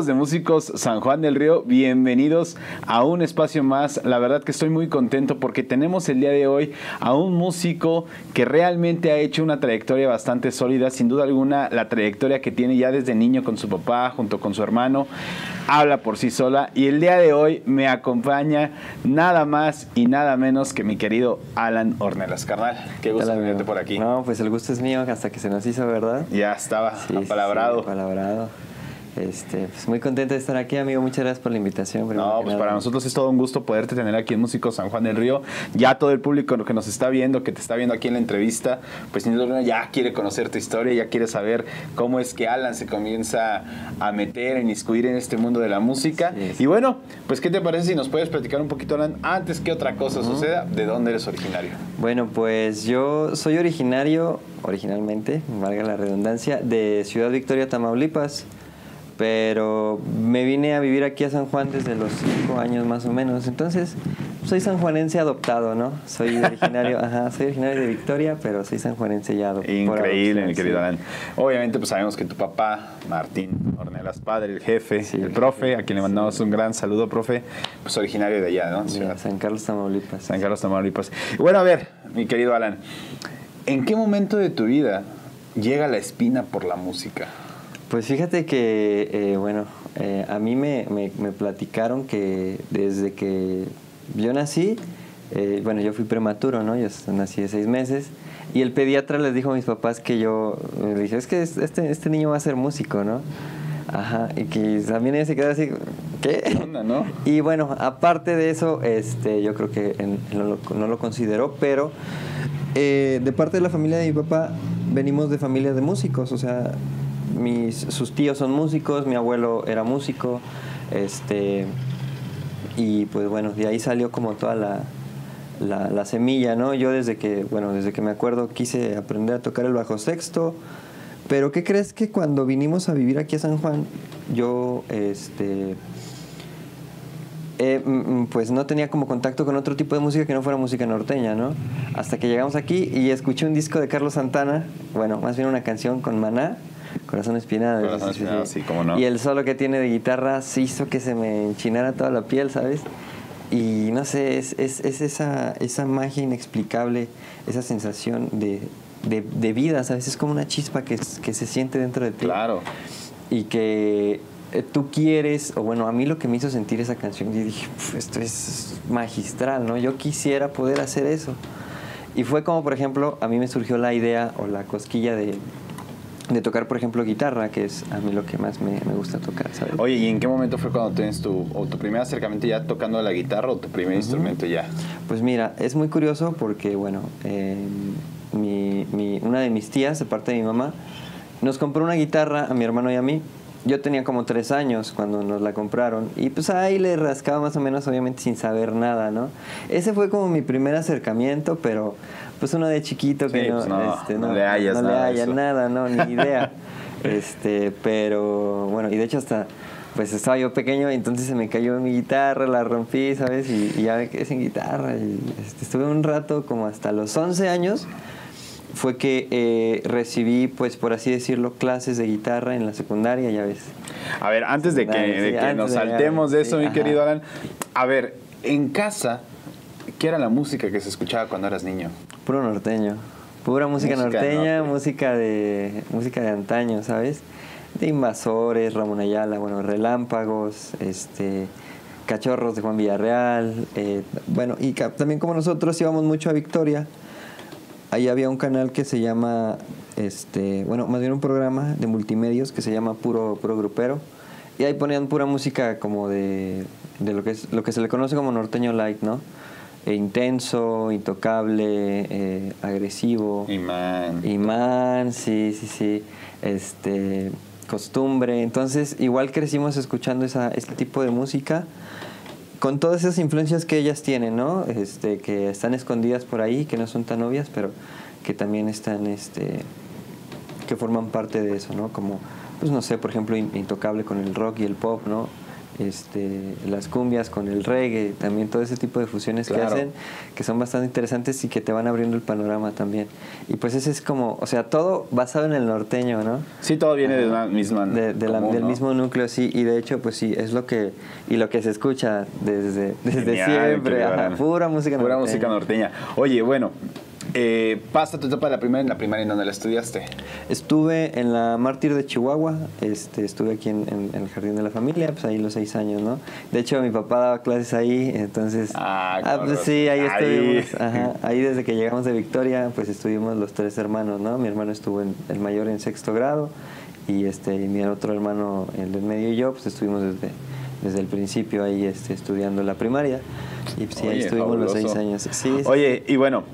Amigos de Músicos San Juan del Río, bienvenidos a un espacio más. La verdad que estoy muy contento porque tenemos el día de hoy a un músico que realmente ha hecho una trayectoria bastante sólida, sin duda alguna la trayectoria que tiene ya desde niño con su papá, junto con su hermano, habla por sí sola y el día de hoy me acompaña nada más y nada menos que mi querido Alan Ornelas. Carnal, qué gusto tenerte por aquí. No, pues el gusto es mío hasta que se nos hizo, ¿verdad? Ya estaba sí, apalabrado. Sí, apalabrado. Este, pues muy contento de estar aquí, amigo. Muchas gracias por la invitación. No, pues para nosotros es todo un gusto poderte tener aquí en Músico San Juan del Río. Ya todo el público que nos está viendo, que te está viendo aquí en la entrevista, pues sin duda ya quiere conocer tu historia, ya quiere saber cómo es que Alan se comienza a meter, a inmiscuir en este mundo de la música. Y bueno, pues ¿qué te parece si nos puedes platicar un poquito, Alan, antes que otra cosa suceda, de dónde eres originario? Bueno, pues yo soy originario, originalmente, valga la redundancia, de Ciudad Victoria, Tamaulipas pero me vine a vivir aquí a San Juan desde los cinco años más o menos. Entonces, soy sanjuanense adoptado, ¿no? Soy originario, ajá, soy originario de Victoria, pero soy sanjuanense ya adoptado. Increíble, mi querido Alan. Obviamente, pues sabemos que tu papá, Martín Ornelas, padre, el jefe, el profe, a quien le mandamos un gran saludo, profe, pues originario de allá, ¿no? San Carlos, Tamaulipas. San Carlos, Tamaulipas. Bueno, a ver, mi querido Alan, ¿en qué momento de tu vida llega la espina por la música? Pues fíjate que, eh, bueno, eh, a mí me, me, platicaron que desde que yo nací, eh, bueno, yo fui prematuro, ¿no? Yo nací de seis meses. Y el pediatra les dijo a mis papás que yo, le dije, es que este, este niño va a ser músico, ¿no? Ajá, y que también se quedaron así, ¿qué? Onda, ¿no? Y bueno, aparte de eso, este, yo creo que no, lo, no lo consideró, pero de parte de la familia de mi papá, venimos de familia de músicos, o sea, mis, sus tíos son músicos, mi abuelo era músico, este, y pues bueno, de ahí salió como toda la, la, semilla, ¿no? Yo desde que, bueno, desde que me acuerdo quise aprender a tocar el bajo sexto, pero ¿qué crees que cuando vinimos a vivir aquí a San Juan, yo, este, eh, mm, pues no tenía como contacto con otro tipo de música que no fuera música norteña, ¿no? Hasta que llegamos aquí y escuché un disco de Carlos Santana, bueno, más bien una canción con Maná, Corazón espinado. Corazón espinado, sí, cómo no. Y el solo que tiene de guitarra sí hizo que se me enchinara toda la piel, ¿sabes? Y no sé, es, es, es esa, esa magia inexplicable, esa sensación de, de, de, vida, ¿sabes? Es como una chispa que, que se siente dentro de ti. Claro. Y que eh, tú quieres, o bueno, a mí lo que me hizo sentir esa canción, yo dije, esto es magistral, ¿no? Yo quisiera poder hacer eso. Y fue como, por ejemplo, a mí me surgió la idea o la cosquilla de, de tocar, por ejemplo, guitarra, que es a mí lo que más me, gusta tocar, ¿sabes? Oye, ¿y en qué momento fue cuando tienes tu, o tu primer acercamiento ya tocando la guitarra o tu primer instrumento ya? Pues mira, es muy curioso porque, bueno, eh, mi, mi, una de mis tías, de parte de mi mamá, nos compró una guitarra a mi hermano y a mí. Yo tenía como tres años cuando nos la compraron y pues ahí le rascaba más o menos, obviamente sin saber nada, ¿no? Ese fue como mi primer acercamiento, pero pues uno de chiquito que pues no, este, no, le hayas no nada, le haya nada, no, ni idea. este, pero bueno, y de hecho hasta pues estaba yo pequeño, entonces se me cayó mi guitarra, la rompí, ¿sabes? Y, ya me quedé sin guitarra. Y, este, estuve un rato, como hasta los 11 años, fue que eh, recibí, pues por así decirlo, clases de guitarra en la secundaria, ya ves. A ver, antes de que, nos saltemos de, eso, mi querido Alan, a ver, en casa, ¿qué era la música que se escuchaba cuando eras niño? Puro norteño. Pura música, norteña, música de música de antaño, ¿sabes? De Invasores, Ramón Ayala, bueno, Relámpagos, este Cachorros de Juan Villarreal, eh, bueno, y también como nosotros íbamos mucho a Victoria, ahí había un canal que se llama, este, bueno, más bien un programa de multimedios que se llama Puro, Puro Grupero, y ahí ponían pura música como de, de lo, que es, lo que se le conoce como norteño light, ¿no? E intenso, intocable, eh, agresivo. Imán. Imán, sí, sí, sí. Este, costumbre. Entonces, igual crecimos escuchando esa, este tipo de música con todas esas influencias que ellas tienen, ¿no? Este, que están escondidas por ahí, que no son tan obvias, pero que también están, este, que forman parte de eso, ¿no? Como, pues no sé, por ejemplo, intocable con el rock y el pop, ¿no? Este, las cumbias con el reggae, también todo ese tipo de fusiones que hacen, que son bastante interesantes y que te van abriendo el panorama también. Y pues ese es como, o sea, todo basado en el norteño, ¿no? Sí, todo viene de la misma del mismo núcleo, sí, y de hecho, pues sí, es lo que, y lo que se escucha desde, desde siempre, pura música norteña. Pura música norteña. Oye, bueno, eh, pasa tu etapa de la primaria en la primaria en donde la estudiaste. Estuve en la Mártir de Chihuahua, este, estuve aquí en, el Jardín de la Familia, pues ahí los seis años, ¿no? De hecho, mi papá daba clases ahí, entonces... Ah, ah pues sí, ahí estuvimos. Ajá, ahí desde que llegamos de Victoria, pues estuvimos los tres hermanos, ¿no? Mi hermano estuvo en, el mayor en sexto grado y este mi otro hermano, el del medio y yo, pues estuvimos desde, desde el principio ahí este, estudiando la primaria. Y pues, sí, ahí estuvimos los seis años. Sí, Oye, y bueno,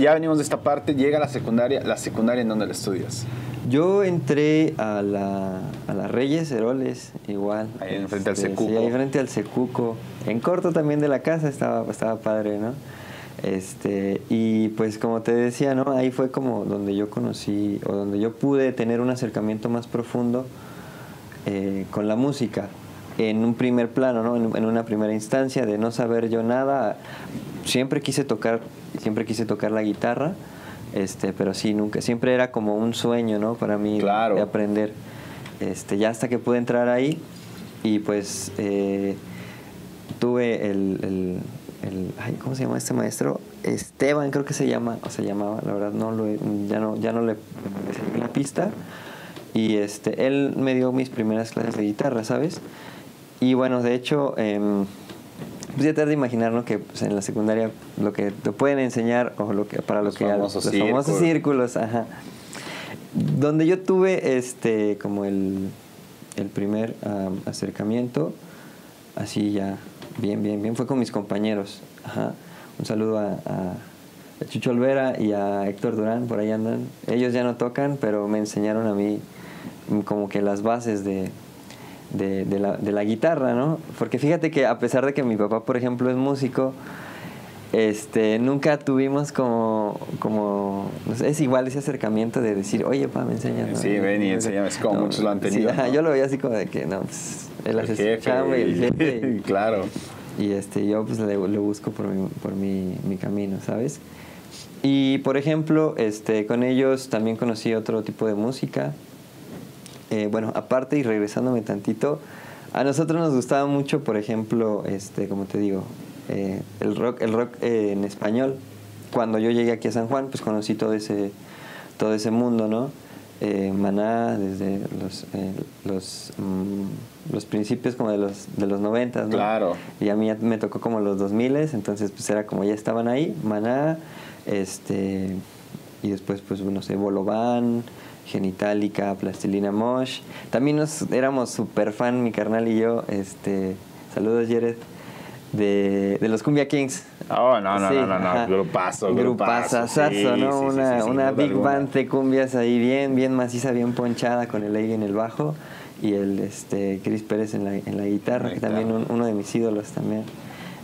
ya venimos de esta parte, llega la secundaria, la secundaria en donde la estudias. Yo entré a la, a la Reyes Heroles, igual. Ahí enfrente al Secuco. Sí, ahí frente al Secuco. En corto también de la casa estaba, estaba padre, ¿no? Este, y pues como te decía, ¿no? Ahí fue como donde yo conocí, o donde yo pude tener un acercamiento más profundo eh, con la música en un primer plano, ¿no? En, una primera instancia de no saber yo nada. Siempre quise tocar siempre quise tocar la guitarra, este, pero sí, nunca, siempre era como un sueño, ¿no? Para mí de aprender. Este, ya hasta que pude entrar ahí y pues eh, tuve el, el, ay, ¿cómo se llama este maestro? Esteban creo que se llama, o se llamaba, la verdad no lo, ya no, ya no le, seguí la pista y este, él me dio mis primeras clases de guitarra, ¿sabes? Y bueno, de hecho, eh, pues ya has de imaginar ¿no? que pues, en la secundaria lo que te pueden enseñar o lo que para lo que famosos los círculos. famosos círculos, ajá. Donde yo tuve este como el, el primer acercamiento, así ya, bien, bien, bien, fue con mis compañeros. Ajá. Un saludo a, a Chucho Olvera y a Héctor Durán, por ahí andan. Ellos ya no tocan, pero me enseñaron a mí como que las bases de, de, de, la, de la guitarra, ¿no? Porque fíjate que a pesar de que mi papá, por ejemplo, es músico, este, nunca tuvimos como, como es igual ese acercamiento de decir, oye, papá, me enseñas. Sí, ven y enséñame, es como muchos lo han tenido. Yo lo veía así como de que, no, pues, él hace el jefe, el jefe. claro. Y este, yo pues le, busco por, mi, por mi, mi, camino, ¿sabes? Y por ejemplo, este, con ellos también conocí otro tipo de música, eh, bueno, aparte y regresándome tantito, a nosotros nos gustaba mucho, por ejemplo, este, como te digo, eh, el rock, el rock eh, en español. Cuando yo llegué aquí a San Juan, pues conocí todo ese, todo ese mundo, ¿no? Maná, desde los, los, mm, los principios como de los, de los 90, ¿no? Claro. Y a mí me tocó como los 2000, entonces pues era como ya estaban ahí, Maná, este, y después pues no sé, Bolobán, Genitalica, Plastilina Mosh. También nos éramos súper fan, mi carnal y yo. Este, saludos, Jared. De, de los Cumbia Kings. Oh, no, no, no, no, no, grupazo, grupazo. ¿no? una una big band de cumbias ahí bien, bien maciza, bien ponchada con el Egg en el bajo y el este Chris Pérez en la, en la guitarra, que también uno de mis ídolos también.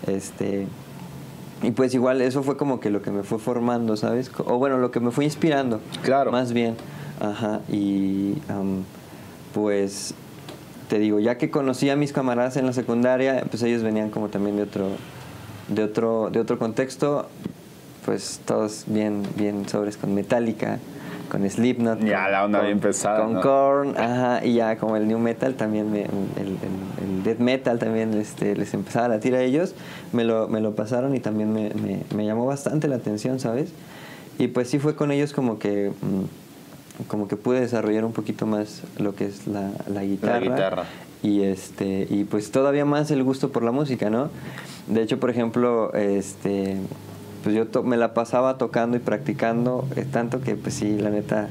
Este, y pues igual eso fue como que lo que me fue formando, ¿sabes? O bueno, lo que me fue inspirando. Claro. Más bien. Ajá, y pues te digo, ya que conocí a mis camaradas en la secundaria, pues ellos venían como también de otro, de otro, de otro contexto, pues todos bien, bien sobres con Metallica, con Slipknot. Ya, la onda bien pesada. Con Korn, ajá, y ya como el New Metal también, el, el, Death Metal también este, les empezaba a latir a ellos, me lo, me lo pasaron y también me, me, me, llamó bastante la atención, ¿sabes? Y pues sí fue con ellos como que... Mm, como que pude desarrollar un poquito más lo que es la, la guitarra. La guitarra. Y, este, y pues todavía más el gusto por la música, ¿no? De hecho, por ejemplo, este, pues yo me la pasaba tocando y practicando, eh, tanto que pues sí, la neta,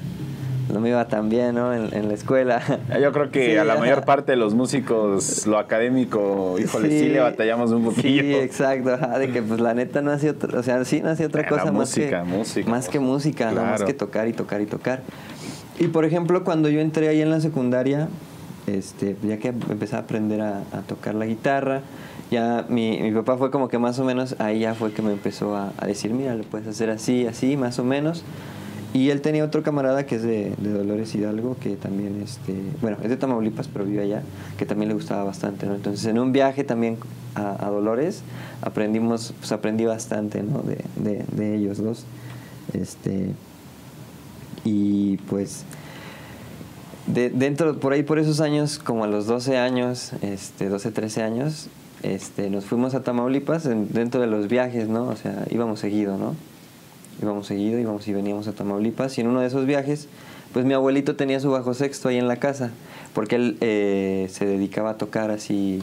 no me iba tan bien, ¿no? En, la escuela. Yo creo que a la mayor parte de los músicos, lo académico, híjole, sí, le batallamos un poquillo. Sí, exacto, de que pues la neta no hacía otra, o sea, sí no hacía otra cosa más que música, más que música, más que tocar y tocar y tocar. Y por ejemplo, cuando yo entré ahí en la secundaria, este, ya que empecé a aprender a, tocar la guitarra, ya mi, mi, papá fue como que más o menos, ahí ya fue que me empezó a, decir, mira, lo puedes hacer así, así, más o menos. Y él tenía otro camarada que es de, Dolores Hidalgo, que también, este, bueno, es de Tamaulipas, pero vive allá, que también le gustaba bastante. Entonces, en un viaje también a, Dolores, aprendimos, pues aprendí bastante, ¿no? De, de, ellos dos. Este, y pues, de, dentro, por ahí, por esos años, como a los 12 años, este, 12, 13 años, este, nos fuimos a Tamaulipas dentro de los viajes, ¿no? O sea, íbamos seguido, ¿no? íbamos seguido, íbamos y veníamos a Tamaulipas. Y en uno de esos viajes, pues mi abuelito tenía su bajo sexto ahí en la casa, porque él eh, se dedicaba a tocar así,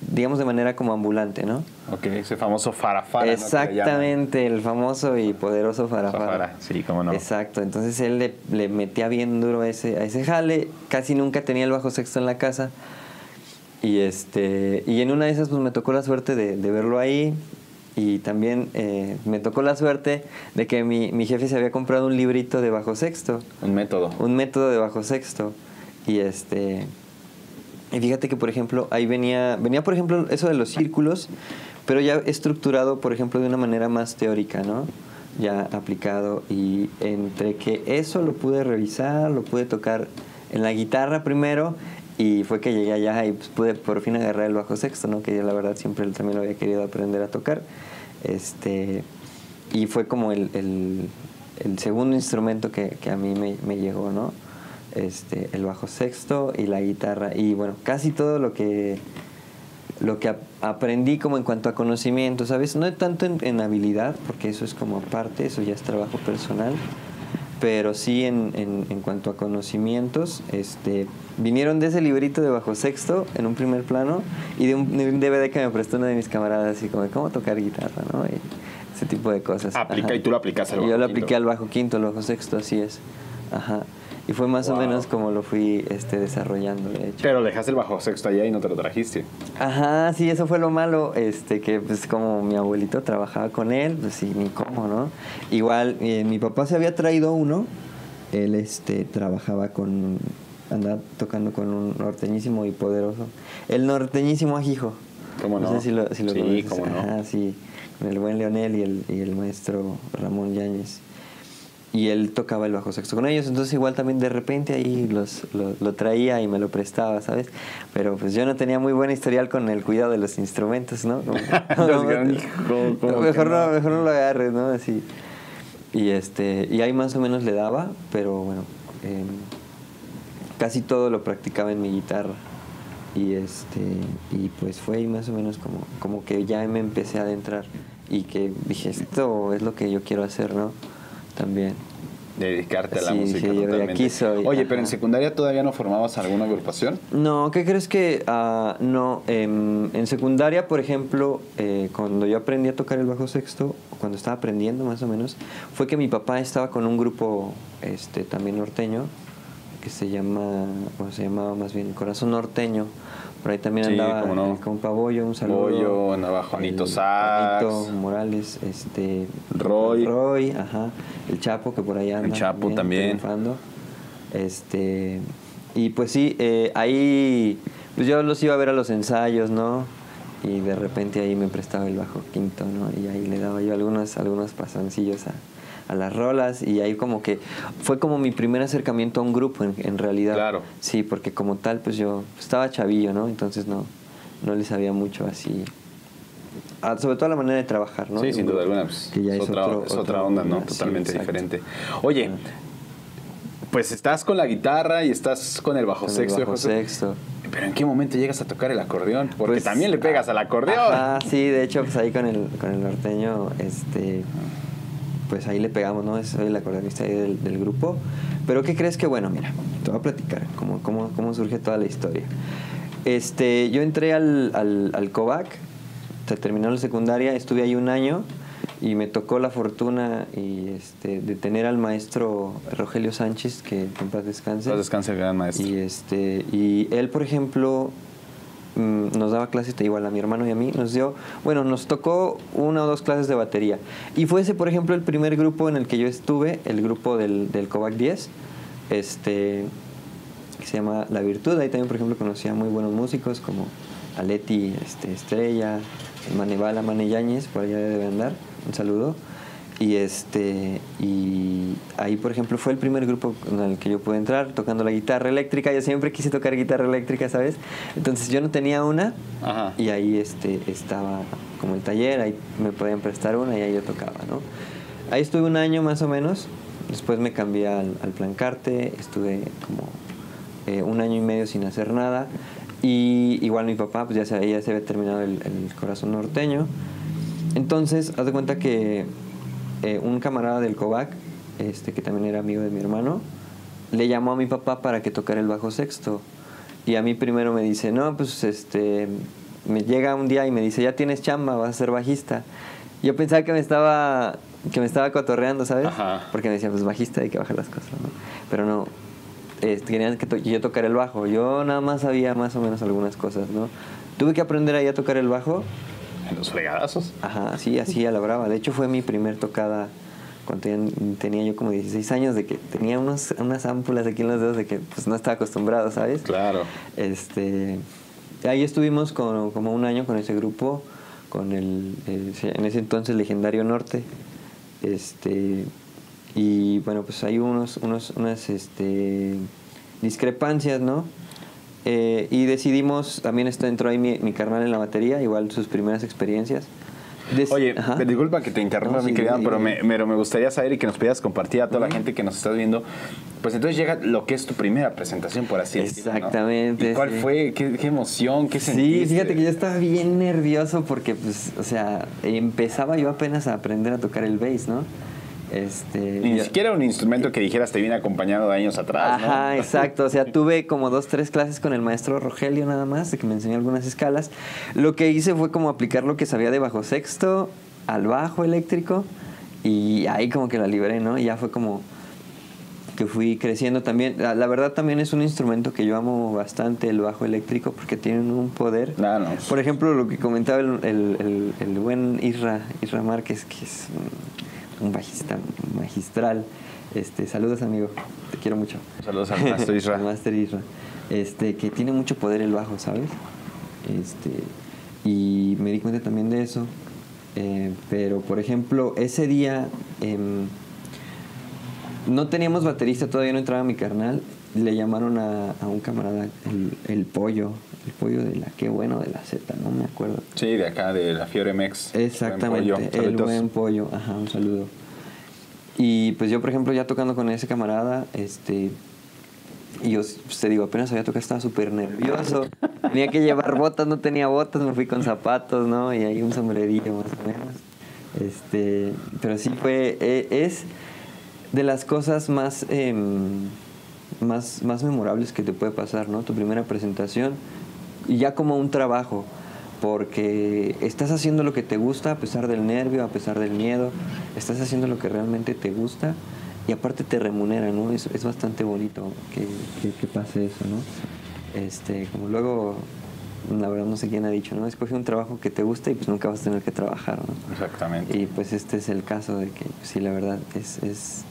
digamos de manera como ambulante, ¿no? Ok, ese famoso farafara. Exactamente, el famoso y poderoso farafara. sí, cómo no. Exacto, entonces él le, le, metía bien duro a ese, a ese jale, casi nunca tenía el bajo sexto en la casa. Y, este, y en una de esas pues me tocó la suerte de, de verlo ahí, y también eh, me tocó la suerte de que mi, mi, jefe se había comprado un librito de bajo sexto. Un método. Un método de bajo sexto. Y este. Y fíjate que, por ejemplo, ahí venía, venía, por ejemplo, eso de los círculos, pero ya estructurado, por ejemplo, de una manera más teórica, ¿no? Ya aplicado. Y entre que eso lo pude revisar, lo pude tocar en la guitarra primero y fue que llegué allá y pues, pude por fin agarrar el bajo sexto, ¿no? Que yo la verdad siempre también lo había querido aprender a tocar. Este, y fue como el, el, segundo instrumento que, que a mí me, me, llegó, ¿no? Este, el bajo sexto y la guitarra. Y bueno, casi todo lo que, lo que aprendí como en cuanto a conocimiento, ¿sabes? No tanto en, en habilidad, porque eso es como parte, eso ya es trabajo personal pero sí en, en, en, cuanto a conocimientos, este, vinieron de ese librito de bajo sexto en un primer plano y de un, DVD que me prestó una de mis camaradas, así como cómo tocar guitarra, ¿no? Y ese tipo de cosas. Aplica y tú lo aplicas al bajo Yo lo apliqué al bajo quinto, al bajo sexto, así es. Ajá. Y fue más o menos como lo fui este, desarrollando, de hecho. Pero dejaste el bajo sexto allá y no te lo trajiste. Ajá, sí, eso fue lo malo, este, que pues como mi abuelito trabajaba con él, pues sí, ni cómo, ¿no? Igual, eh, mi papá se había traído uno, él este, trabajaba con, andaba tocando con un norteñísimo y poderoso, el norteñísimo ajijo. ¿Cómo no? No sé si lo, si lo sí, cómo no. Ajá, sí, con el buen Leonel y el, y el maestro Ramón Yáñez y él tocaba el bajo sexto con ellos, entonces igual también de repente ahí los, lo, traía y me lo prestaba, ¿sabes? Pero pues yo no tenía muy buen historial con el cuidado de los instrumentos, ¿no? mejor, no, mejor no lo agarres, ¿no? Así. Y, este, y ahí más o menos le daba, pero bueno, em, casi todo lo practicaba en mi guitarra. Y, este, y pues fue ahí más o menos como, como que ya me empecé a adentrar y que dije, esto es lo que yo quiero hacer, ¿no? también. Dedicarte a la música totalmente. Oye, pero en secundaria todavía no formabas alguna agrupación? No, ¿qué crees que uh, no? Em, en secundaria, por ejemplo, eh, cuando yo aprendí a tocar el bajo sexto, cuando estaba aprendiendo más o menos, fue que mi papá estaba con un grupo este, también norteño que se llama, o se llamaba más bien Corazón Norteño por ahí también andaba con compa un saludo. Bollo, andaba Juanito Sá. Juanito Morales, este... Roy. Roy, ajá. El Chapo, que por ahí anda. El Chapo también. Este... Y pues sí, eh, ahí... Pues yo los iba a ver a los ensayos, ¿no? Y de repente ahí me prestaba el bajo quinto, ¿no? Y ahí le daba yo algunos, algunos pasoncillos a a las rolas y ahí como que fue como mi primer acercamiento a un grupo en, realidad. Claro. Sí, porque como tal pues yo estaba chavillo, ¿no? Entonces no, no le sabía mucho así. Ah, sobre todo la manera de trabajar, ¿no? Sí, sin duda alguna. Pues, es, otra, onda, ¿no? Totalmente diferente. Oye, pues estás con la guitarra y estás con el bajo sexto. El bajo sexto. Pero ¿en qué momento llegas a tocar el acordeón? Porque pues, también le pegas al acordeón. Ah, sí, de hecho, pues ahí con el, con el norteño, este pues ahí le pegamos, ¿no? Soy el acordeonista del, del, grupo. Pero ¿qué crees que, bueno, mira, te voy a platicar cómo, cómo, cómo surge toda la historia. Este, yo entré al, al, al COVAC, terminó la secundaria, estuve ahí un año y me tocó la fortuna y este, de tener al maestro Rogelio Sánchez, que en paz descanse. Paz descanse, gran maestro. Y, este, y él, por ejemplo, nos daba clases, igual a mi hermano y a mí, nos dio, bueno, nos tocó una o dos clases de batería. Y fue ese, por ejemplo, el primer grupo en el que yo estuve, el grupo del, del COVAC 10, este, que se llama La Virtud. Ahí también, por ejemplo, conocía muy buenos músicos como Aleti este, Estrella, Manevala, Mane Yáñez, por allá debe andar, un saludo. Y este y ahí, por ejemplo, fue el primer grupo en el que yo pude entrar tocando la guitarra eléctrica. Yo siempre quise tocar guitarra eléctrica, ¿sabes? Entonces yo no tenía una y ahí este estaba como el taller, ahí me podían prestar una y ahí yo tocaba, ¿no? Ahí estuve un año más o menos. Después me cambié al, al Plancarte, estuve como eh, un año y medio sin hacer nada. Y igual mi papá, pues ya se, ya se había terminado el, el corazón norteño. Entonces, haz de cuenta que eh, un camarada del COVAC, este, que también era amigo de mi hermano, le llamó a mi papá para que tocara el bajo sexto. Y a mí primero me dice, no, pues este, me llega un día y me dice, ya tienes chamba, vas a ser bajista. Yo pensaba que me estaba, que me estaba cotorreando, ¿sabes? Porque me decía, pues bajista hay que bajar las cosas, ¿no? Pero no, querían que yo tocar el bajo. Yo nada más sabía más o menos algunas cosas, ¿no? Tuve que aprender ahí a tocar el bajo en los fregadazos. Ajá, sí, así a la brava. De hecho, fue mi primer tocada cuando tenía, yo como 16 años, de que tenía unos, unas ámpulas aquí en los dedos de que pues no estaba acostumbrado, ¿sabes? Claro. Este, ahí estuvimos con, como un año con ese grupo, con el, en ese entonces legendario Norte. Este, y bueno, pues hay unos, unos, unas este, discrepancias, ¿no? Eh, y decidimos, también esto entró ahí mi, mi, carnal en la batería, igual sus primeras experiencias. Oye, disculpa que te interrumpa, mi querida, pero, me, me, gustaría saber y que nos pudieras compartir a toda la gente que nos está viendo. Pues entonces llega lo que es tu primera presentación, por así decirlo. Exactamente. ¿Y cuál fue? ¿Qué, ¿Qué, emoción? ¿Qué sentiste? Sí, fíjate que yo estaba bien nervioso porque, pues, o sea, empezaba yo apenas a aprender a tocar el bass, ¿no? Este, Ni siquiera un instrumento que dijeras te viene acompañado de años atrás. Ajá, exacto. O sea, tuve como dos, tres clases con el maestro Rogelio nada más, de que me enseñó algunas escalas. Lo que hice fue como aplicar lo que sabía de bajo sexto al bajo eléctrico y ahí como que la libré, ¿no? Y ya fue como que fui creciendo también. La, verdad también es un instrumento que yo amo bastante, el bajo eléctrico, porque tienen un poder. Ah, Por ejemplo, lo que comentaba el, el, el, buen Isra, Isra Márquez, que es un bajista magistral. Este, saludos amigo, te quiero mucho. Saludos al Master Isra. Master Isra. Este, que tiene mucho poder el bajo, ¿sabes? Este, y me di cuenta también de eso. Eh, pero, por ejemplo, ese día em, no teníamos baterista, todavía no entraba mi carnal. Le llamaron a, un camarada el, pollo, el pollo de la qué bueno de la Z, no me acuerdo. Sí, de acá, de la Fiore Mex. Exactamente, el buen pollo, ajá, un saludo. Y pues yo, por ejemplo, ya tocando con ese camarada, este, y yo pues, te digo, apenas había tocado, estaba súper nervioso. tenía que llevar botas, no tenía botas, me fui con zapatos, ¿no? Y ahí un sombrerillo más o menos. Este, pero sí fue, e, es de las cosas más, em, más, más memorables que te puede pasar, ¿no? Tu primera presentación, y ya como un trabajo porque estás haciendo lo que te gusta a pesar del nervio, a pesar del miedo, estás haciendo lo que realmente te gusta y aparte te remunera, ¿no? Es, es bastante bonito que, que, pase eso, ¿no? Este, como luego, la verdad no sé quién ha dicho, ¿no? Escoge un trabajo que te gusta y pues nunca vas a tener que trabajar, ¿no? Exactamente. Y pues este es el caso de que, pues, sí, la verdad es, es,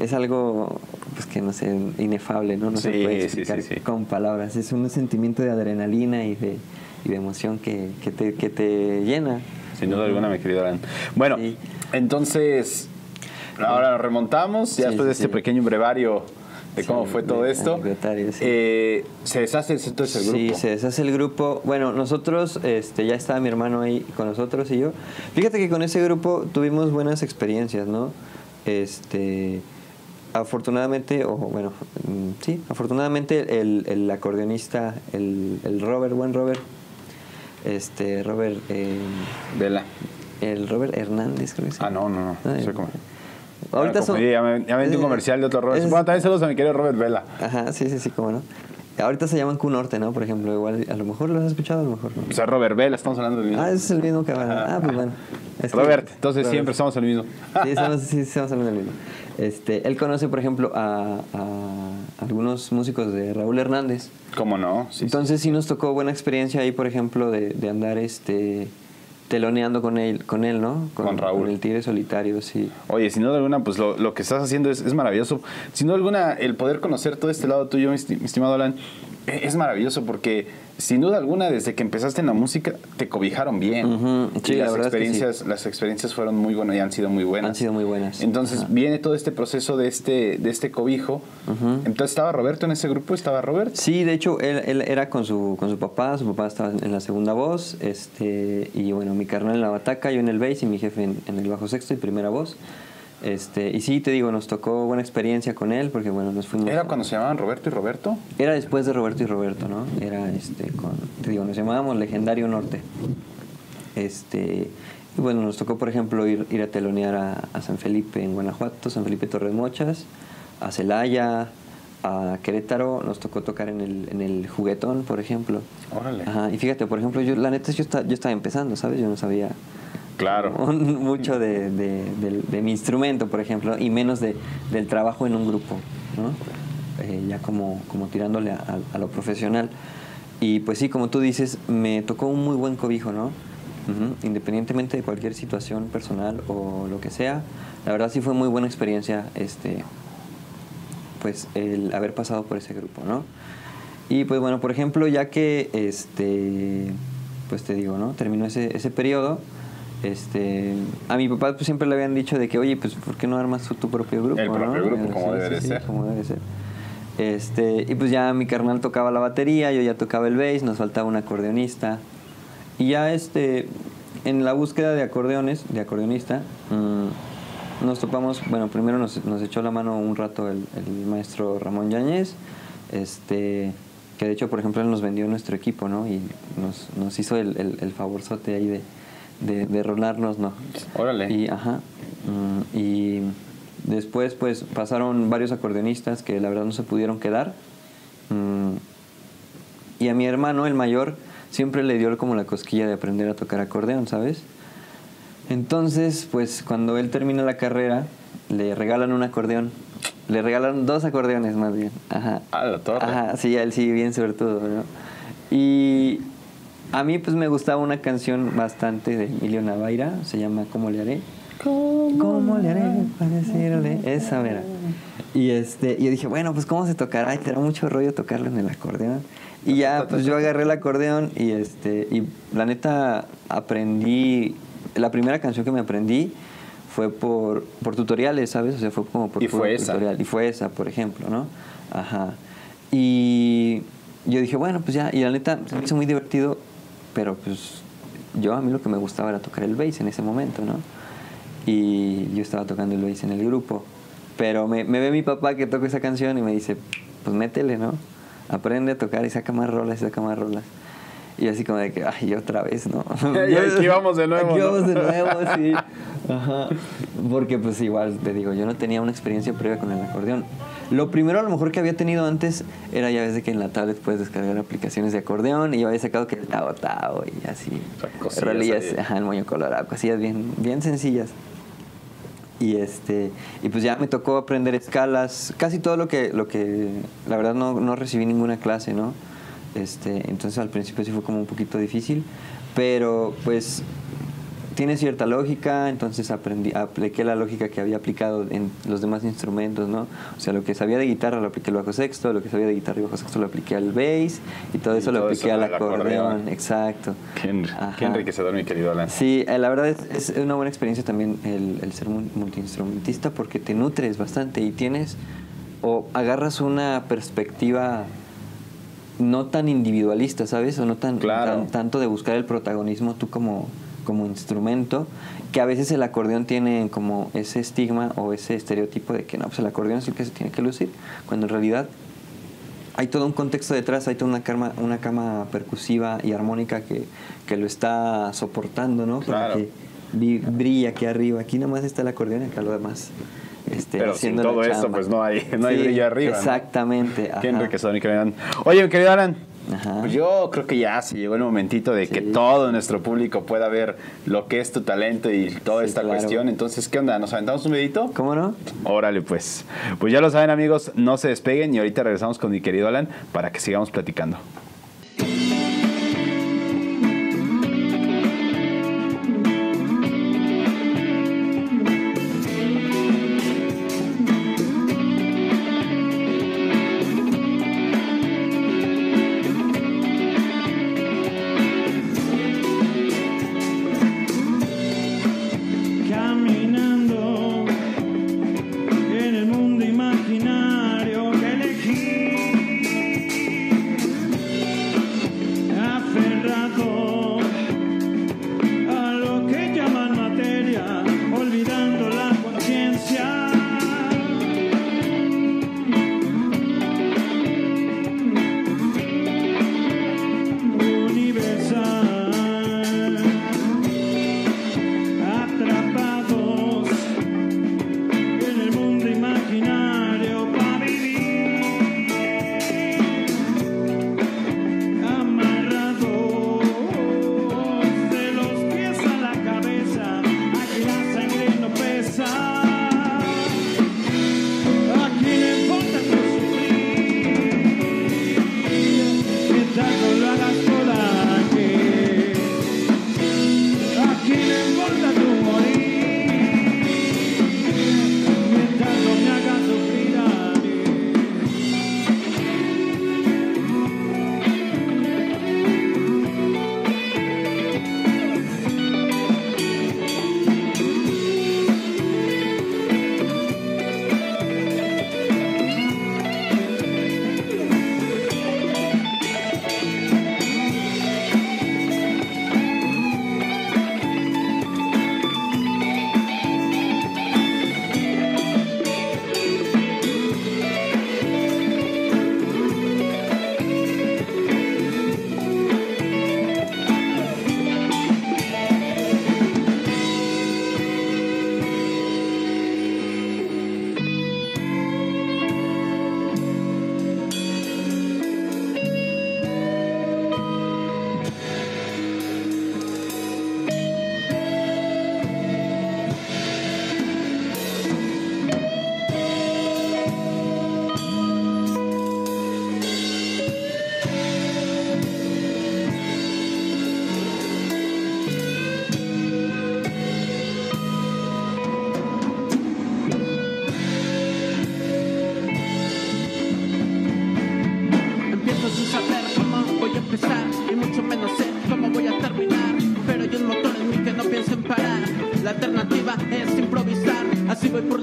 es algo, pues que no sé, inefable, ¿no? No se puede explicar con palabras. Es un sentimiento de adrenalina y de y de emoción que, que, te, que te llena. Sin duda alguna, mi querido Alan. Bueno, entonces, ahora nos remontamos, ya después de este pequeño brevario de cómo fue todo esto. Eh, ¿Se deshace entonces el grupo? Sí, se deshace el grupo. Bueno, nosotros, este, ya estaba mi hermano ahí con nosotros y yo. Fíjate que con ese grupo tuvimos buenas experiencias, ¿no? Este, afortunadamente, o bueno, mm, sí, afortunadamente el, el acordeonista, el, el Robert, buen Robert, este Robert eh, Vela. El Robert Hernández, creo que sí. Ah, no, no, no. cómo. Ahorita son, ya me, ya me un comercial de otro Robert. bueno, también saludos a mi querido Robert Vela. Ajá, sí, sí, sí, cómo no. Ahorita se llaman Q Norte, ¿no? Por ejemplo, igual, a lo mejor lo has escuchado, a lo mejor no. O sea, Robert Vela, estamos hablando del mismo. Ah, ese es el mismo que. Ah, pues bueno. Robert, entonces siempre somos el mismo. sí, somos, sí, somos el mismo. Este, él conoce, por ejemplo, a, a, algunos músicos de Raúl Hernández. ¿Cómo no? Sí, Entonces sí. nos tocó buena experiencia ahí, por ejemplo, de, de andar este teloneando con él, con él ¿no? Con, Raúl. Con el Tigre Solitario, sí. Oye, sin duda alguna, pues lo, que estás haciendo es, es, maravilloso. Sin duda alguna, el poder conocer todo este lado tuyo, mi estimado Alan, e, es maravilloso porque sin duda alguna desde que empezaste en la música te cobijaron bien. Sí, las experiencias, las experiencias fueron muy buenas y han sido muy buenas. Han sido muy buenas. Entonces viene todo este proceso de este, de este cobijo. Entonces estaba Roberto en ese grupo, estaba Roberto. Sí, de hecho él, él, era con su, con su papá, su papá estaba en la segunda voz, este, y bueno, mi carnal en la bataca, yo en el bass y mi jefe en, en el bajo sexto y primera voz. Este, y sí, te digo, nos tocó buena experiencia con él porque, bueno, nos fuimos... ¿Era cuando se llamaban Roberto y Roberto? Era después de Roberto y Roberto, ¿no? Era, este, con, te digo, nos llamábamos Legendario Norte. Este, y bueno, nos tocó, por ejemplo, ir, ir a telonear a, San Felipe en Guanajuato, San Felipe Torres Mochas, a Celaya, a Querétaro, nos tocó tocar en el, en el juguetón, por ejemplo. Órale. Ajá, y fíjate, por ejemplo, yo, la neta, yo, yo estaba empezando, ¿sabes? Yo no sabía Claro. mucho de, de, mi instrumento, por ejemplo, y menos de, del trabajo en un grupo, ¿no? Eh, ya como, como tirándole a, lo profesional. Y pues sí, como tú dices, me tocó un muy buen cobijo, ¿no? Independientemente de cualquier situación personal o lo que sea, la verdad sí fue muy buena experiencia este, pues el haber pasado por ese grupo, ¿no? Y pues bueno, por ejemplo, ya que este, pues te digo, ¿no? Terminó ese, ese periodo, este, a mi papá pues, siempre le habían dicho de que, oye, pues ¿por qué no armas tu, propio grupo? El propio grupo, como, debe ser. como debe ser. Este, y pues ya mi carnal tocaba la batería, yo ya tocaba el bass, nos faltaba un acordeonista. Y ya este, en la búsqueda de acordeones, de acordeonista, mm, nos topamos, bueno, primero nos, nos, echó la mano un rato el, el maestro Ramón Yáñez, este, que de hecho, por ejemplo, él nos vendió nuestro equipo, ¿no? Y nos, nos hizo el, el, el favorzote ahí de, de, de rolarnos, ¿no? Órale. Y, ajá, mm, y después pues pasaron varios acordeonistas que la verdad no se pudieron quedar. Mm, y a mi hermano, el mayor, siempre le dio como la cosquilla de aprender a tocar acordeón, ¿sabes? Entonces, pues cuando él termina la carrera, le regalan un acordeón. Le regalan dos acordeones más bien. Ajá. Ah, la torre. Ajá, sí, él sí, bien sobre todo, ¿no? Y a mí pues me gustaba una canción bastante de Emilio Navaira, se llama ¿Cómo le haré? ¿Cómo, le haré para decirle? Esa mera. Y este, y yo dije, bueno, pues cómo se tocará, y te da mucho rollo tocarlo en el acordeón. Y ya, pues yo agarré el acordeón y este, y la neta aprendí, la primera canción que me aprendí fue por, por tutoriales, ¿sabes? O sea, fue como por y fue esa. tutorial. Y fue esa, por ejemplo, ¿no? Ajá. Y yo dije, bueno, pues ya, y la neta se me hizo muy divertido pero pues yo a mí lo que me gustaba era tocar el bass en ese momento, ¿no? Y yo estaba tocando el bass en el grupo. Pero me, ve mi papá que toca esa canción y me dice, pues métele, ¿no? Aprende a tocar y saca más rolas y saca más rolas. Y así como de que, ay, otra vez, ¿no? y aquí vamos de nuevo. Aquí vamos de nuevo, sí. Ajá. Porque pues igual, te digo, yo no tenía una experiencia previa con el acordeón. Lo primero a lo mejor que había tenido antes era ya ves de que en la tablet puedes descargar aplicaciones de acordeón y yo había sacado que el Tao Tao y así. Rolillas, ajá, el moño colorado, cosillas bien, bien sencillas. Y este, y pues ya me tocó aprender escalas, casi todo lo que, lo que la verdad no, no recibí ninguna clase, ¿no? Este, entonces al principio sí fue como un poquito difícil, pero pues tiene cierta lógica, entonces aprendí, apliqué la lógica que había aplicado en los demás instrumentos, ¿no? O sea, lo que sabía de guitarra lo apliqué al bajo sexto, lo que sabía de guitarra y bajo sexto lo apliqué al bass y todo eso lo apliqué al acordeón. Exacto. Qué, enriquecedor, mi querido Alan. Sí, eh, la verdad es, es una buena experiencia también el, el ser multiinstrumentista porque te nutres bastante y tienes o agarras una perspectiva no tan individualista, ¿sabes? O no tan, tan, tanto de buscar el protagonismo tú como como instrumento, que a veces el acordeón tiene como ese estigma o ese estereotipo de que no, pues el acordeón es el que se tiene que lucir, cuando en realidad hay todo un contexto detrás, hay toda una cama, una cama percusiva y armónica que, que lo está soportando, ¿no? Para que brilla aquí arriba. Aquí nomás está el acordeón y acá lo demás. Este, Pero sin todo esto, pues no hay, no hay brillo arriba. Exactamente. ¿no? Qué enriquecedor, mi querido Oye, mi querido Alan, pues yo creo que ya se llegó el momentito de que todo nuestro público pueda ver lo que es tu talento y toda esta cuestión. Entonces, ¿qué onda? ¿Nos aventamos un medito? ¿Cómo no? Órale, pues. Pues ya lo saben, amigos, no se despeguen y ahorita regresamos con mi querido Alan para que sigamos platicando.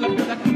Así voy por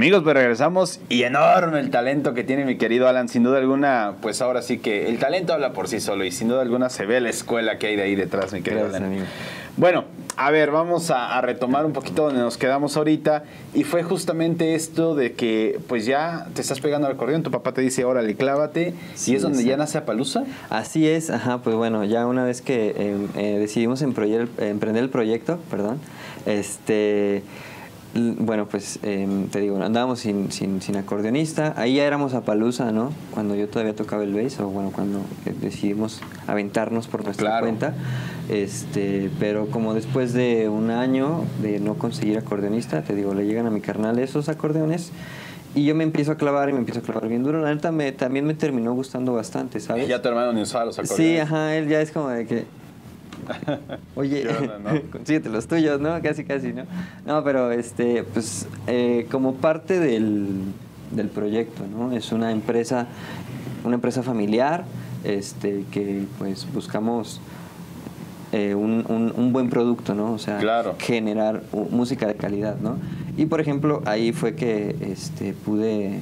Amigos, pues regresamos y enorme el talento que tiene mi querido Alan. Sin duda alguna, pues ahora sí que el talento habla por sí solo y sin duda alguna se ve la escuela que hay de ahí detrás, mi querido Gracias, Alan. amigo. Bueno, a ver, vamos a, a retomar un poquito donde nos quedamos ahorita y fue justamente esto de que pues ya te estás pegando al acordeón, tu papá te dice, órale, clávate Sí, y es donde ya nace Apalusa. Así es, ajá, pues bueno, ya una vez que eh, eh, decidimos emprender el proyecto, perdón, este, bueno, pues em, te digo, andábamos sin, sin, sin acordeonista, ahí ya éramos a Palusa, ¿no? Cuando yo todavía tocaba el bass, o bueno, cuando eh, decidimos aventarnos por nuestra Claro. cuenta, este, pero como después de un año de no conseguir acordeonista, te digo, le llegan a mi carnal esos acordeones. Y yo me empiezo a clavar y me empiezo a clavar bien duro. La neta me, también me terminó gustando bastante, ¿sabes? Ya tu hermano ni usaba los Sí, acordeones. ajá, él ya es como de que. Oye, ¿Qué onda, no? consíguete los tuyos, ¿no? Casi, casi, ¿no? No, pero este, pues, eh, como parte del, del proyecto, ¿no? Es una empresa, una empresa familiar, este, que pues buscamos eh, un, un- un buen producto, ¿no? O sea, Claro. generar música de calidad, ¿no? Y por ejemplo, ahí fue que este, pude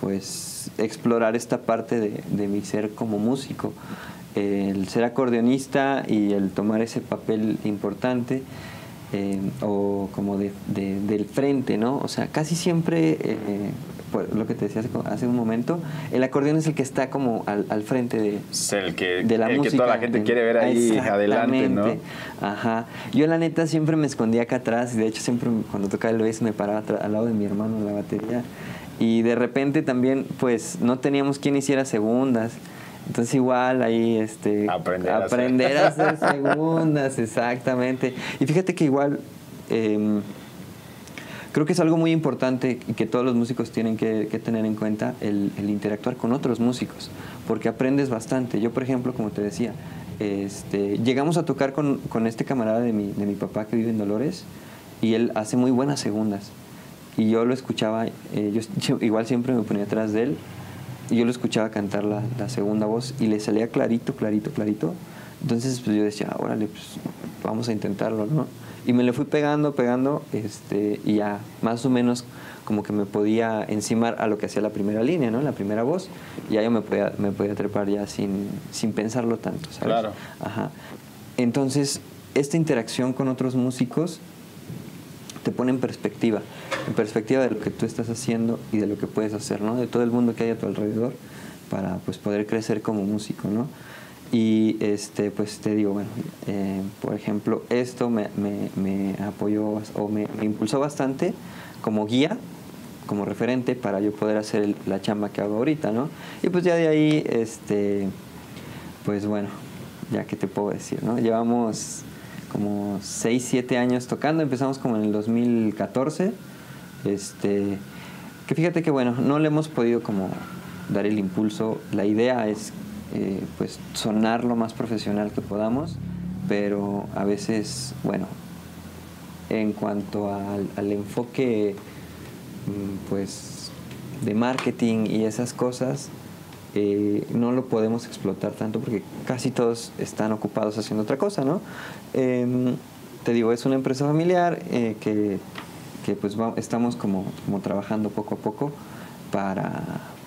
pues explorar esta parte de, de mi ser como músico, el ser acordeonista y el tomar ese papel importante eh, o como de, de- del frente, ¿no? O sea, casi siempre, eh, por lo que te decía hace, hace un momento, el acordeón es el que está como al, al frente de, Es el que, de la el música. que toda la gente quiere ver ahí adelante, ¿no? Ajá. Yo la neta siempre me escondía acá atrás y de hecho siempre cuando tocaba el bass me paraba al lado de mi hermano en la batería y de repente también pues no teníamos quien hiciera segundas. Entonces igual ahí este Aprender a hacer. aprender a hacer segundas, exactamente. Y fíjate que igual em, creo que es algo muy importante que todos los músicos tienen que, que tener en cuenta el, el interactuar con otros músicos, porque aprendes bastante. Yo, por ejemplo, como te decía, este, llegamos a tocar con, con este camarada de mi, de mi papá que vive en Dolores y él hace muy buenas segundas. Y yo lo escuchaba, eh, yo, yo igual siempre me ponía atrás de él y yo lo escuchaba cantar la, la segunda voz y le salía clarito, clarito, clarito. Entonces pues yo decía, órale, pues vamos a intentarlo, ¿no? Y me le fui pegando, pegando, este, y ya más o menos como que me podía encimar a lo que hacía la primera línea, ¿no? La primera voz, y ya yo me podía, me podía trepar ya sin, sin pensarlo tanto, ¿sabes? Claro. Ajá. Entonces, esta interacción con otros músicos te pone en perspectiva, en perspectiva de lo que tú estás haciendo y de lo que puedes hacer, ¿no? De todo el mundo que hay a tu alrededor para pues poder crecer como músico, ¿no? Y este, pues te digo, bueno, eh, por ejemplo, esto me, me, apoyó o me, impulsó bastante como guía, como referente para yo poder hacer la chamba que hago ahorita, ¿no? Y pues ya de ahí, este, pues bueno, ya que te puedo decir, ¿no? Llevamos como 6, 7 años tocando, empezamos como en el 2014, este, que fíjate que bueno, no le hemos podido como dar el impulso, la idea es eh, pues sonar lo más profesional que podamos, pero a veces, bueno, en cuanto al, al enfoque mm, pues de marketing y esas cosas eh, no lo podemos explotar tanto porque casi todos están ocupados haciendo otra cosa, ¿no? Em, te digo, es una empresa familiar eh, que, que, pues va- estamos como, como trabajando poco a poco para,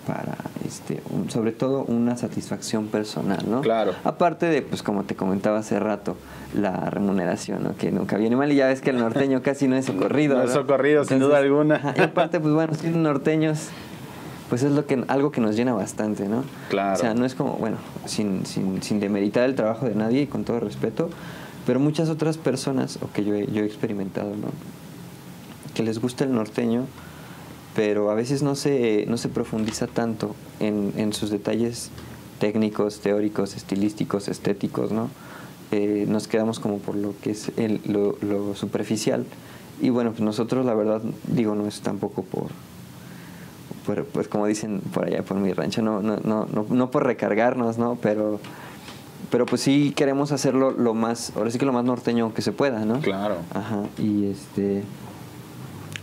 para este, un- sobre todo una satisfacción personal, ¿no? Claro. Aparte de, pues como te comentaba hace rato, la remuneración, ¿no? Que nunca viene mal y ya ves que el norteño casi no es socorrido. No es ¿no? socorrido, sin duda alguna. y aparte, pues bueno, siendo norteños, pues es lo que, algo que nos llena bastante, ¿no? Claro. O sea, no es como, bueno, sin, sin, sin demeritar el trabajo de nadie y con todo respeto, pero muchas otras personas, o que yo he, yo he experimentado, ¿no? Que les gusta el norteño, pero a veces no se, no se profundiza tanto en, en sus detalles técnicos, teóricos, estilísticos, estéticos, ¿no? Eh, nos quedamos como por lo que es el- lo, lo superficial. Y bueno, pues nosotros la verdad, digo, no es tampoco por, por- pues como dicen por allá por mi rancho, no, no, no, no, no por recargarnos, ¿no? Pero, pero pues sí queremos hacerlo lo más, ahora sí que lo más norteño que se pueda, ¿no? Claro. Ajá, y este,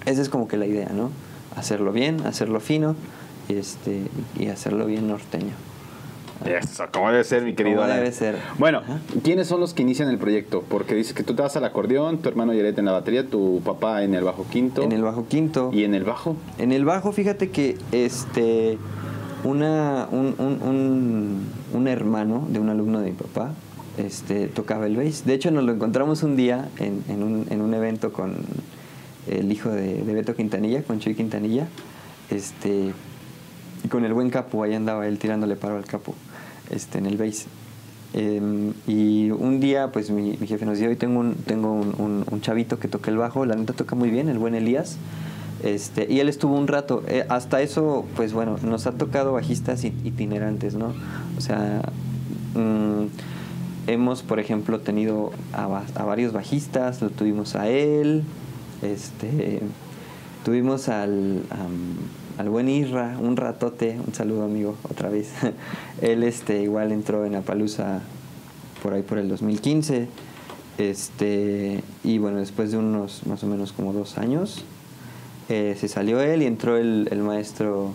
esa es como que la idea, ¿no? Hacerlo bien, hacerlo fino, este, y hacerlo bien norteño. Eso, como debe ser, mi querido. Como debe ser. Bueno, Ajá. ¿quiénes son los que inician el proyecto? Porque dices que tú te vas al acordeón, tu hermano Yaret en la batería, tu papá en el bajo quinto. En el bajo quinto. ¿Y en el bajo? En el bajo, fíjate que este una, un, un, un- un hermano de un alumno de mi papá este, tocaba el bass. De hecho, nos lo encontramos un día en, en un, en un evento con el hijo de, de Beto Quintanilla, con Chuy Quintanilla. Este, y con el buen capo, ahí andaba él tirándole paro al capo este, en el bass. Em, y un día, pues mi, mi jefe nos dijo, hoy tengo, un, tengo un, un- chavito que toca el bajo, la neta toca muy bien, el buen Elías. Este, y él estuvo un rato. Eh, hasta eso, pues bueno, nos ha tocado bajistas it- itinerantes, ¿no? O sea, mm, hemos, por ejemplo, tenido a, va- a varios bajistas, lo tuvimos a él, este, tuvimos al, al buen Irra, un ratote, un saludo amigo, otra vez. él este, igual entró en Apalusa por ahí por el 2015. Este, y bueno, después de unos más o menos como dos años, eh, se salió él y entró el, maestro